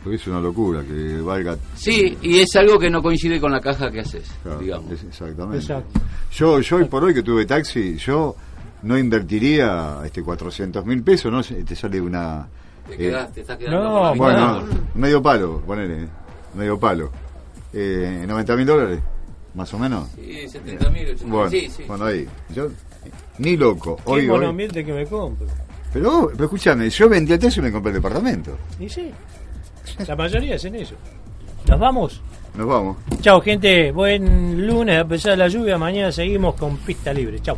D: Porque es una locura que valga.
I: Sí, y es algo que no coincide con la caja que haces,
D: Claro,
I: digamos.
D: es- exactamente.
F: Exacto.
D: Yo, yo hoy por hoy que tuve taxi, yo no invertiría este 400 mil pesos, ¿no? Se- Te sale una.
I: Te,
D: eh,
I: te estás quedando
F: no,
D: bueno, medio palo, ponele, medio palo. Eh, ¿90 mil dólares? ¿Más o menos?
I: Sí, 70 mil,
D: bueno,
I: sí, sí.
D: Ahí. Yo, ni loco. Hoy, ¿Qué
F: monoambiente que me compro?
D: Pero, oh, pero escúchame, yo vendí el techo y me compré el departamento.
F: Y sí. La mayoría es en eso. ¿Nos vamos?
D: Nos vamos.
F: Chao, gente. Buen lunes, a pesar de la lluvia. Mañana seguimos con pista libre. Chao.